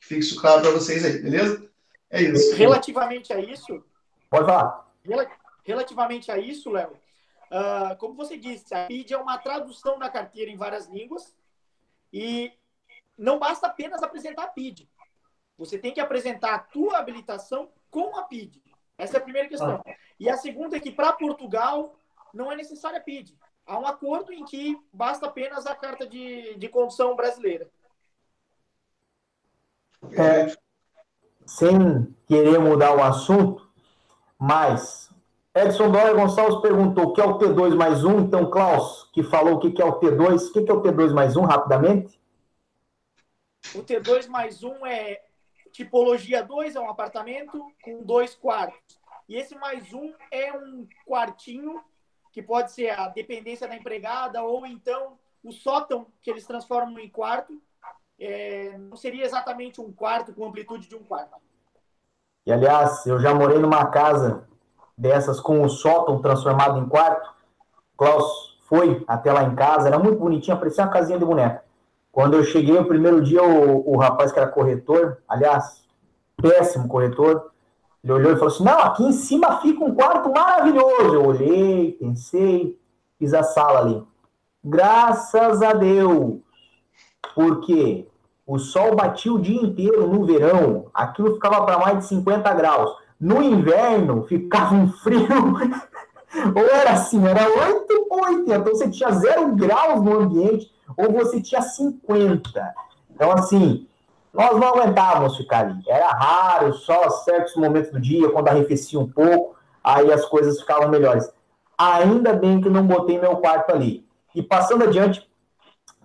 Fique isso claro para vocês aí, beleza? É isso. Relativamente a isso. Pode falar. Relativamente a isso, Léo, uh, como você disse, a PID é uma tradução da carteira em várias línguas e não basta apenas apresentar a PID. Você tem que apresentar a tua habilitação com a PID. Essa é a primeira questão. Ah. E a segunda é que para Portugal não é necessária a PID. Há um acordo em que basta apenas a carta de, de condução brasileira. É, sem querer mudar o assunto, mas Edson Dória Gonçalves perguntou o que é o T2 mais 1. Então, Klaus, que falou o que é o T2, o que é o T2 mais 1, rapidamente? O T2 mais 1 é tipologia 2, é um apartamento com dois quartos. E esse mais um é um quartinho, que pode ser a dependência da empregada, ou então o sótão, que eles transformam em quarto. É, não seria exatamente um quarto com amplitude de um quarto. E, aliás, eu já morei numa casa dessas com o sótão transformado em quarto. Klaus foi até lá em casa, era muito bonitinha, parecia uma casinha de boneca. Quando eu cheguei, o primeiro dia, o, o rapaz que era corretor, aliás, péssimo corretor, ele olhou e falou assim: Não, aqui em cima fica um quarto maravilhoso. Eu olhei, pensei, fiz a sala ali. Graças a Deus, porque o sol batia o dia inteiro no verão, aquilo ficava para mais de 50 graus. No inverno, ficava um frio. ou era assim, era 8 ou 80. Então você tinha zero graus no ambiente ou você tinha 50. Então, assim, nós não aguentávamos ficar ali. Era raro, só certos momentos do dia, quando arrefecia um pouco, aí as coisas ficavam melhores. Ainda bem que não botei meu quarto ali. E passando adiante,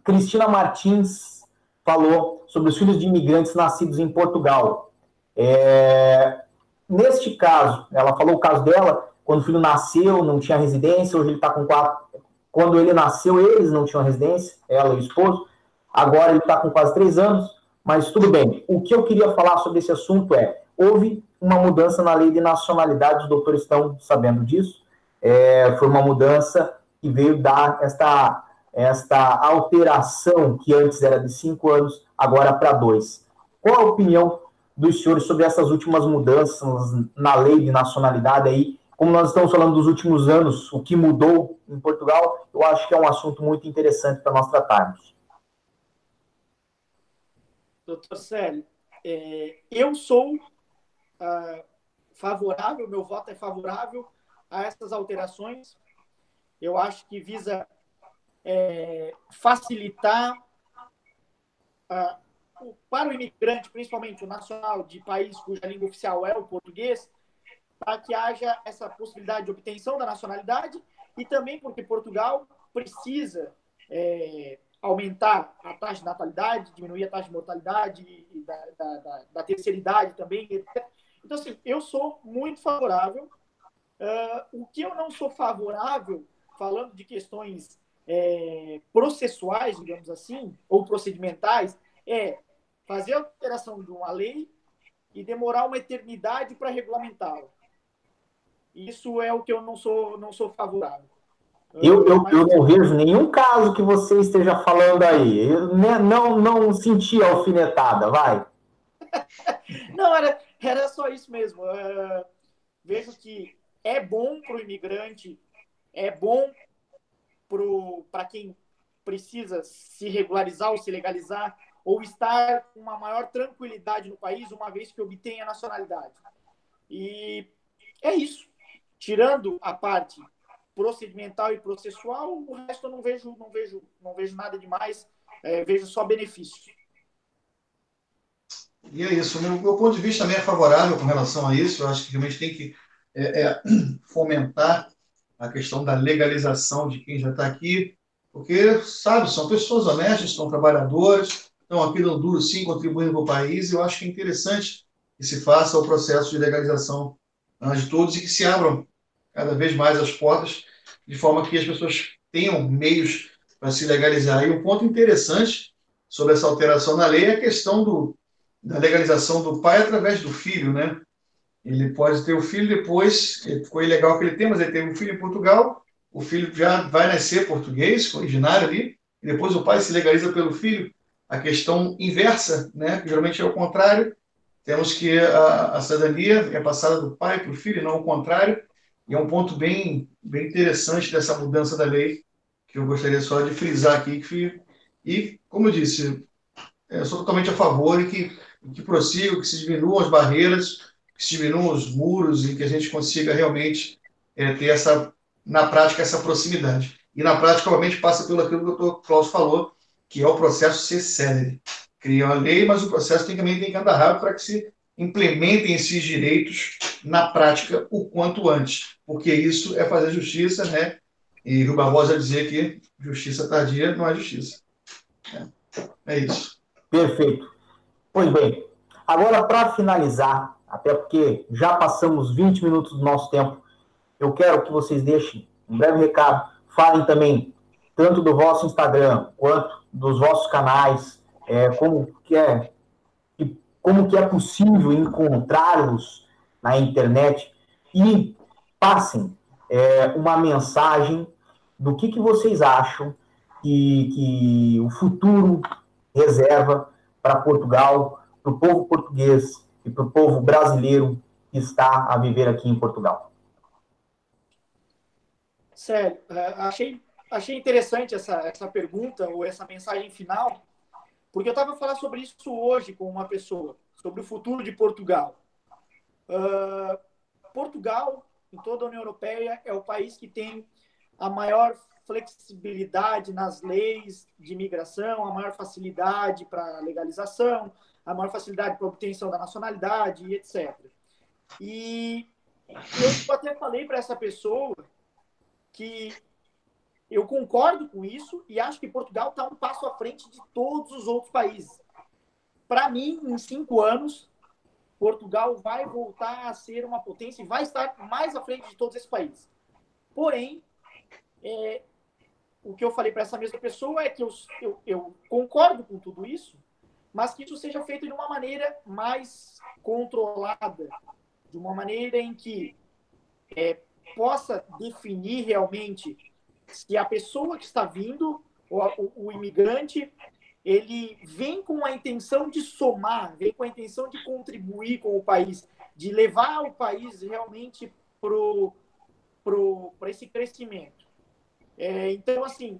Cristina Martins falou sobre os filhos de imigrantes nascidos em Portugal. É... Neste caso, ela falou o caso dela, quando o filho nasceu, não tinha residência, hoje ele está com quatro, quando ele nasceu, eles não tinham residência, ela e o esposo. Agora ele está com quase três anos, mas tudo bem. O que eu queria falar sobre esse assunto é: houve uma mudança na lei de nacionalidade, os doutores estão sabendo disso. É, foi uma mudança que veio dar esta, esta alteração que antes era de cinco anos, agora para dois. Qual a opinião dos senhores sobre essas últimas mudanças na lei de nacionalidade aí como nós estamos falando dos últimos anos, o que mudou em Portugal, eu acho que é um assunto muito interessante para nós tratarmos. Doutor Célio, é, eu sou ah, favorável, meu voto é favorável a essas alterações. Eu acho que visa é, facilitar ah, para o imigrante, principalmente o nacional de país cuja língua oficial é o português, para que haja essa possibilidade de obtenção da nacionalidade e também porque Portugal precisa é, aumentar a taxa de natalidade, diminuir a taxa de mortalidade da, da, da, da terceira idade também. Então, assim, eu sou muito favorável. Uh, o que eu não sou favorável, falando de questões é, processuais, digamos assim, ou procedimentais, é fazer a alteração de uma lei e demorar uma eternidade para regulamentá-la. Isso é o que eu não sou, não sou favorável. Eu, eu, eu não vejo nenhum caso que você esteja falando aí. Eu não, não senti alfinetada, vai. não, era, era só isso mesmo. Uh, vejo que é bom para o imigrante, é bom para quem precisa se regularizar ou se legalizar, ou estar com uma maior tranquilidade no país, uma vez que obtém a nacionalidade. E é isso tirando a parte procedimental e processual, o resto eu não vejo, não vejo, não vejo nada demais, é, vejo só benefícios. E é isso. Meu, meu ponto de vista também é favorável com relação a isso. Eu acho que realmente tem que é, é, fomentar a questão da legalização de quem já está aqui, porque, sabe, são pessoas honestas, são trabalhadoras, estão aqui no duro, sim, contribuindo para o país, eu acho que é interessante que se faça o processo de legalização ah, de todos e que se abram cada vez mais as portas, de forma que as pessoas tenham meios para se legalizar. E um ponto interessante sobre essa alteração na lei é a questão do, da legalização do pai através do filho, né? Ele pode ter o filho depois, ficou ilegal que ele tem, mas ele teve um filho em Portugal, o filho já vai nascer português, originário ali, e depois o pai se legaliza pelo filho. A questão inversa, né? Que geralmente é o contrário. Temos que a, a cidadania é passada do pai para o filho, não o contrário. E é um ponto bem, bem interessante dessa mudança da lei, que eu gostaria só de frisar aqui. Que, e, como eu disse, eu sou totalmente a favor e que, que prossiga, que se diminuam as barreiras, que se diminuam os muros e que a gente consiga realmente é, ter essa, na prática, essa proximidade. E na prática, obviamente, passa pelo aquilo que o doutor Klaus falou, que é o processo ser célere. Cria uma lei, mas o processo tem, também tem que andar rápido para que se implementem esses direitos na prática o quanto antes, porque isso é fazer justiça, né? E o Barbosa dizer que justiça tardia não é justiça. É, é isso. Perfeito. Pois bem, agora para finalizar, até porque já passamos 20 minutos do nosso tempo, eu quero que vocês deixem um breve recado, falem também tanto do vosso Instagram quanto dos vossos canais, é, como que é como que é possível encontrá-los na internet e passem é, uma mensagem do que, que vocês acham que, que o futuro reserva para Portugal, para o povo português e para o povo brasileiro que está a viver aqui em Portugal. Sério, é, achei, achei interessante essa, essa pergunta ou essa mensagem final, porque eu estava falando sobre isso hoje com uma pessoa, sobre o futuro de Portugal. Uh, Portugal, em toda a União Europeia, é o país que tem a maior flexibilidade nas leis de imigração, a maior facilidade para legalização, a maior facilidade para obtenção da nacionalidade, etc. E eu até falei para essa pessoa que eu concordo com isso e acho que Portugal está um passo à frente de todos os outros países. Para mim, em cinco anos, Portugal vai voltar a ser uma potência e vai estar mais à frente de todos esses países. Porém, é, o que eu falei para essa mesma pessoa é que eu, eu, eu, concordo com tudo isso, mas que isso seja feito de uma maneira mais controlada, de uma maneira em que é, possa definir realmente se a pessoa que está vindo, o, o, o imigrante, ele vem com a intenção de somar, vem com a intenção de contribuir com o país, de levar o país realmente para esse crescimento. É, então, assim,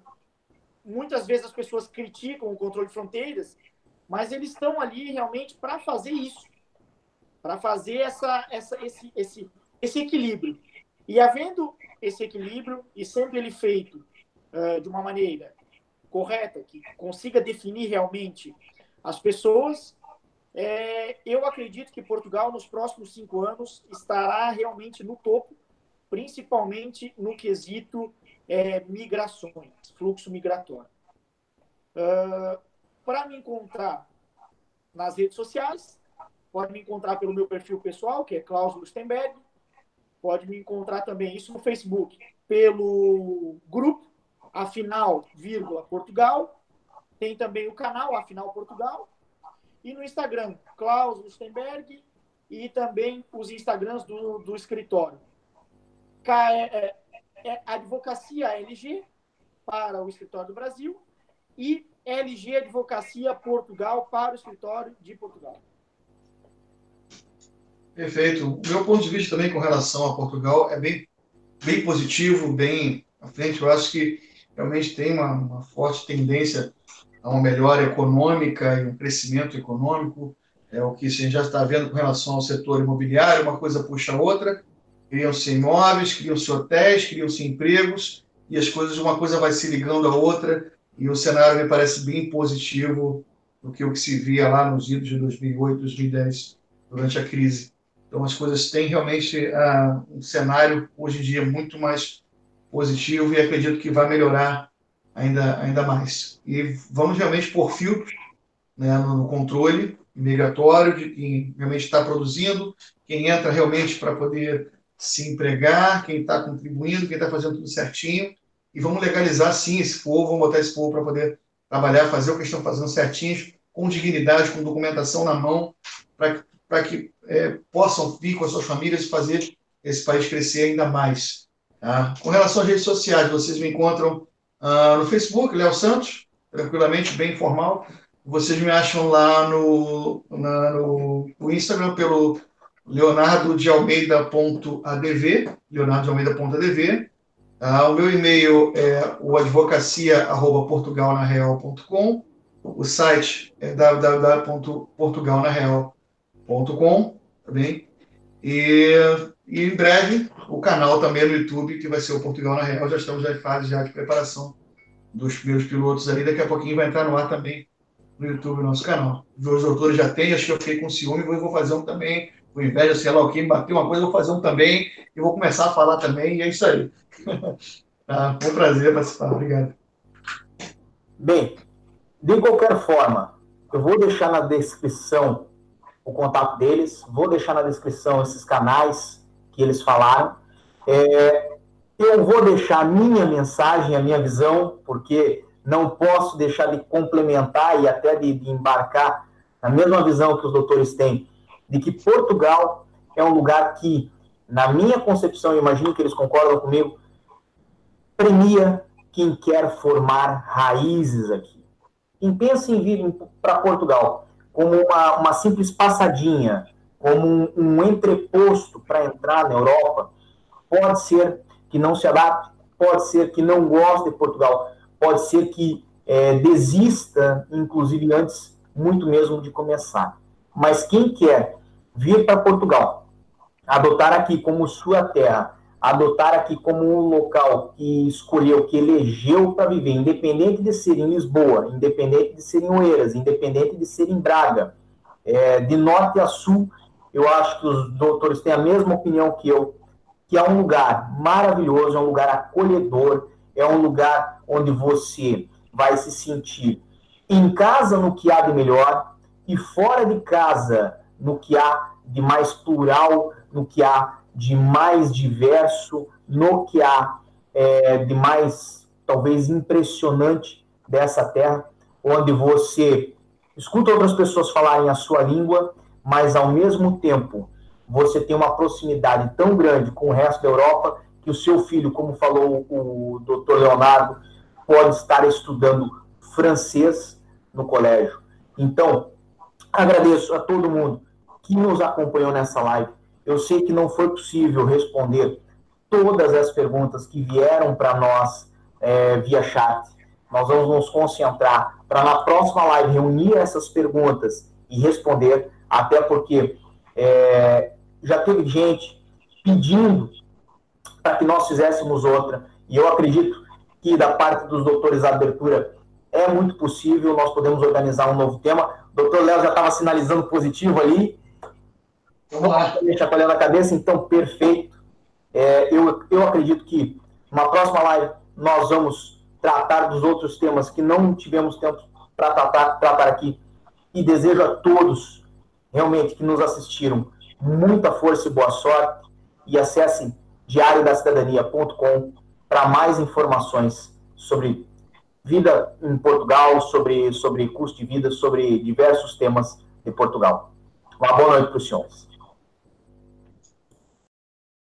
muitas vezes as pessoas criticam o controle de fronteiras, mas eles estão ali realmente para fazer isso, para fazer essa, essa, esse, esse, esse equilíbrio. E havendo esse equilíbrio e sendo ele feito uh, de uma maneira correta, que consiga definir realmente as pessoas, é, eu acredito que Portugal, nos próximos cinco anos, estará realmente no topo, principalmente no quesito é, migrações, fluxo migratório. Uh, Para me encontrar nas redes sociais, pode me encontrar pelo meu perfil pessoal, que é Klaus Lustenberg, pode me encontrar também isso no Facebook, pelo grupo Afinal, vírgula, Portugal. Tem também o canal Afinal Portugal. E no Instagram, Klaus Lustenberg. E também os Instagrams do, do escritório. É, é, Advocacia LG para o escritório do Brasil e LG Advocacia Portugal para o escritório de Portugal. Perfeito. O meu ponto de vista também com relação a Portugal é bem, bem positivo, bem à frente. Eu acho que realmente tem uma, uma forte tendência a uma melhora econômica e um crescimento econômico. É o que a gente já está vendo com relação ao setor imobiliário, uma coisa puxa a outra. Criam-se imóveis, criam-se hotéis, criam-se empregos, e as coisas, uma coisa vai se ligando à outra, e o cenário me parece bem positivo do que o que se via lá nos idos de 2008, 2010, durante a crise. Então, as coisas têm realmente uh, um cenário, hoje em dia, muito mais positivo e acredito que vai melhorar ainda, ainda mais. E vamos realmente pôr filtros né, no controle migratório de quem realmente está produzindo, quem entra realmente para poder se empregar, quem está contribuindo, quem está fazendo tudo certinho. E vamos legalizar, sim, esse povo, vamos botar esse povo para poder trabalhar, fazer o que estão fazendo certinho, com dignidade, com documentação na mão, para que é, possam vir com as suas famílias e fazer esse país crescer ainda mais. Tá? Com relação às redes sociais, vocês me encontram uh, no Facebook, Léo Santos, tranquilamente, bem informal. Vocês me acham lá no, na, no, no Instagram pelo leonardo de almeida.adv, leonardo de almeida.adv. Ah, o meu e-mail é o advocacia.portugalnareal.com. O site é www.portugalnareal.com, tá bem? E, e em breve o canal também no YouTube, que vai ser o Portugal na Real. Já estamos em fase já de preparação dos primeiros pilotos ali. Daqui a pouquinho vai entrar no ar também no YouTube, no nosso canal. Os doutores já têm, acho que eu fiquei com ciúme, vou fazer um também, com inveja, sei lá o que, bateu uma coisa, vou fazer um também, e vou começar a falar também, e é isso aí. tá, foi um prazer participar, obrigado. Bem, de qualquer forma, eu vou deixar na descrição o contato deles, vou deixar na descrição esses canais que eles falaram. É, eu vou deixar a minha mensagem, a minha visão, porque não posso deixar de complementar e até de, de embarcar na mesma visão que os doutores têm, de que Portugal é um lugar que, na minha concepção, imagino que eles concordam comigo, premia quem quer formar raízes aqui. Quem pensa em vir para Portugal como uma, uma simples passadinha, como um, um entreposto para entrar na Europa, pode ser que não se adapte, pode ser que não goste de Portugal, pode ser que é, desista, inclusive antes, muito mesmo de começar. Mas quem quer vir para Portugal, adotar aqui como sua terra, adotar aqui como um local que escolheu, que elegeu para viver, independente de ser em Lisboa, independente de ser em Oeiras, independente de ser em Braga, é, de norte a sul, eu acho que os doutores têm a mesma opinião que eu, que é um lugar maravilhoso, é um lugar acolhedor, é um lugar onde você vai se sentir em casa no que há de melhor e fora de casa no que há de mais plural, no que há de mais diverso, no que há é, de mais, talvez, impressionante dessa terra, onde você escuta outras pessoas falarem a sua língua, mas ao mesmo tempo você tem uma proximidade tão grande com o resto da Europa que o seu filho, como falou o doutor Leonardo, pode estar estudando francês no colégio. Então, agradeço a todo mundo que nos acompanhou nessa live. Eu sei que não foi possível responder todas as perguntas que vieram para nós é, via chat. Nós vamos nos concentrar para na próxima live reunir essas perguntas e responder, até porque é, já teve gente pedindo para que nós fizéssemos outra, e eu acredito que da parte dos doutores a abertura é muito possível, nós podemos organizar um novo tema. O doutor Léo já estava sinalizando positivo ali, Vamos lá. Chacoalhando a cabeça, então, perfeito. É, eu, eu acredito que na próxima live nós vamos tratar dos outros temas que não tivemos tempo para tratar, tratar aqui. E desejo a todos, realmente, que nos assistiram, muita força e boa sorte. E acessem diariodacidadania.com para mais informações sobre vida em Portugal, sobre, sobre custo de vida, sobre diversos temas de Portugal. Uma boa noite para os senhores.